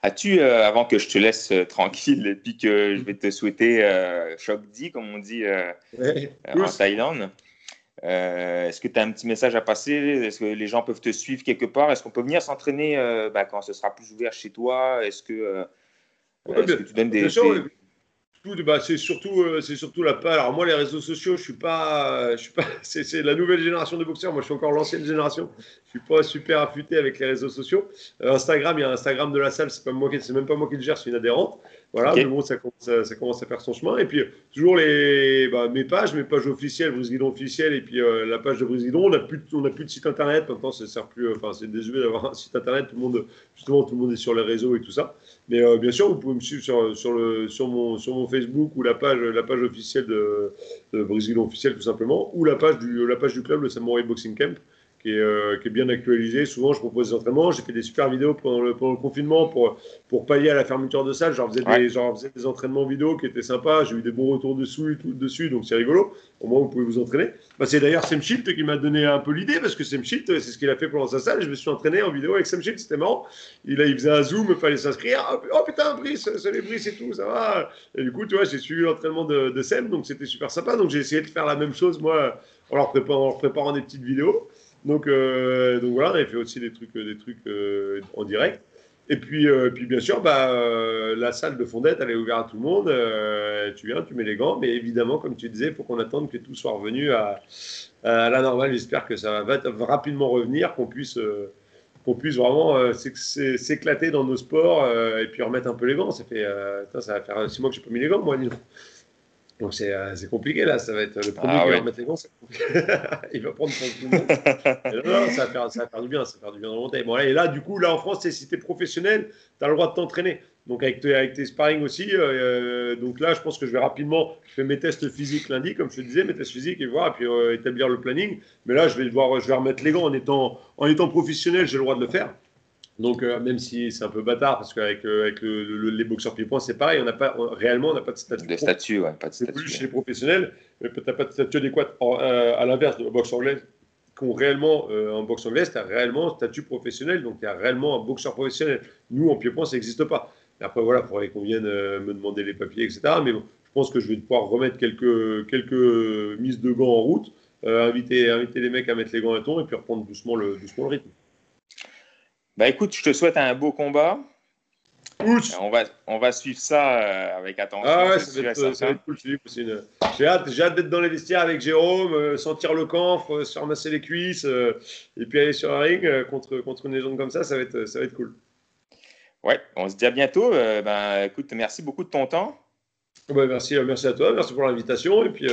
As-tu, avant que je te laisse tranquille et puis que je vais te souhaiter choc dit, comme on dit en Thaïlande, euh, est-ce que tu as un petit message à passer? Est-ce que les gens peuvent te suivre quelque part? Est-ce qu'on peut venir s'entraîner bah, quand ce sera plus ouvert chez toi? Est-ce que, euh, tu donnes des, tout, bah, c'est surtout, euh, surtout la page. Alors moi, les réseaux sociaux, je suis pas, je suis pas. <laughs> C'est la nouvelle génération de boxeurs. Moi, je suis encore l'ancienne génération. Je suis pas super affûté avec les réseaux sociaux. Euh, Instagram, il y a Instagram de la salle. C'est pas même pas moi qui le gère, c'est une adhérente. Voilà, mais bon, ça commence, à, ça commence, à, faire son chemin. Et puis toujours les, bah, mes pages, mes pages officielles, Bruce Guidon officiel, et puis euh, la page de Bruce Guidon. On n'a plus, on a plus de site internet. Maintenant, ça sert plus. Enfin, c'est désuet d'avoir un site internet. Tout le monde, justement, tout le monde est sur les réseaux et tout ça. Mais euh, bien sûr, vous pouvez me suivre sur, sur, le, sur, mon, sur mon Facebook ou la page, la page officielle de, de Brésil officiel tout simplement, ou la page du, la page du club, le Samurai Boxing Camp, qui est, euh, qui est, bien actualisé. Souvent, je propose des entraînements. J'ai fait des super vidéos pendant le, pendant le, confinement pour, pour pallier à la fermeture de salle. Genre, faisais ouais. des, genre, faisais des entraînements vidéo qui étaient sympas. J'ai eu des bons retours dessus, tout dessus, donc c'est rigolo. Au moins, vous pouvez vous entraîner. Bah, c'est d'ailleurs Sam Shield qui m'a donné un peu l'idée parce que Sam Shield, c'est ce qu'il a fait pendant sa salle. Je me suis entraîné en vidéo avec Sam Shield, c'était marrant. Il, il faisait un zoom, il fallait s'inscrire. Oh, putain, Brice, les Brice et tout, ça va. Et du coup, tu vois, j'ai suivi l'entraînement de, de Sam, donc c'était super sympa. Donc j'ai essayé de faire la même chose, moi, en leur préparant, en leur préparant des petites vidéos. Donc, euh, donc voilà, on avait fait aussi des trucs, trucs euh, en direct. Et puis, euh, bien sûr, bah, euh, la salle de fondette, elle est ouverte à tout le monde. Euh, tu viens, tu mets les gants, mais évidemment, comme tu disais, il faut qu'on attende que tout soit revenu à, la normale. J'espère que ça va, rapidement revenir, qu'on puisse, vraiment s'éclater dans nos sports et puis remettre un peu les gants. Ça fait, ça va faire six mois que je n'ai pas mis les gants, moi. Donc c'est euh, compliqué là, ça va être le premier ah, qui ouais. va mettre les gants. <laughs> il va prendre tout le monde. non, ça, va faire, ça va faire du bien, ça va faire du bien dans le Bon, et là, du coup, là en France, si tu es professionnel, tu as le droit de t'entraîner. Donc avec, avec, tes sparring aussi. Euh, donc là, je pense que je vais rapidement, je fais mes tests physiques lundi, comme je te disais, mes tests physiques et voir, et puis euh, établir le planning. Mais là, je vais devoir, je vais remettre les gants en étant, en étant professionnel, j'ai le droit de le faire. Donc, euh, même si c'est un peu bâtard, parce qu'avec euh, avec le, le, les boxeurs pieds-points, c'est pareil, on n'a pas, on, réellement, on n'a pas de statut. De statut, ouais, pas de statut. plus chez les professionnels, mais tu n'as pas de statut adéquat. Euh, à l'inverse de la boxe anglaise, qui ont réellement, euh, en boxe anglaise, tu as réellement un statut professionnel, donc tu as réellement un boxeur professionnel. Nous, en pied-point, ça n'existe pas. Après, voilà, il faudrait qu'on vienne me demander les papiers, etc. Mais bon, je pense que je vais pouvoir remettre quelques, quelques mises de gants en route, inviter, inviter les mecs à mettre les gants à ton et puis reprendre doucement le, doucement le rythme. Bah écoute, je te souhaite un beau combat. On va, on va suivre ça euh, avec attention. Ah ouais, ça va, être, ça va être, cool, Philippe. Une... J'ai hâte, hâte d'être dans les vestiaires avec Jérôme, euh, sentir le camp, euh, se ramasser les cuisses euh, et puis aller sur un ring euh, contre, contre une légende comme ça, ça va être, ça va être cool. Ouais, on se dit à bientôt. ben, écoute, merci beaucoup de ton temps. Ouais, merci, merci à toi, merci pour l'invitation. Et puis,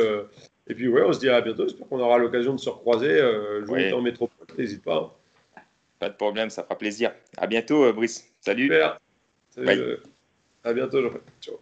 et puis ouais, on se dit à bientôt. J'espère qu'on aura l'occasion de se recroiser. Euh, jouer ouais. en métropole, n'hésite pas. Pas de problème, ça fera plaisir. À bientôt, Brice. Salut. Super. Salut. À bientôt, Jean. Ciao.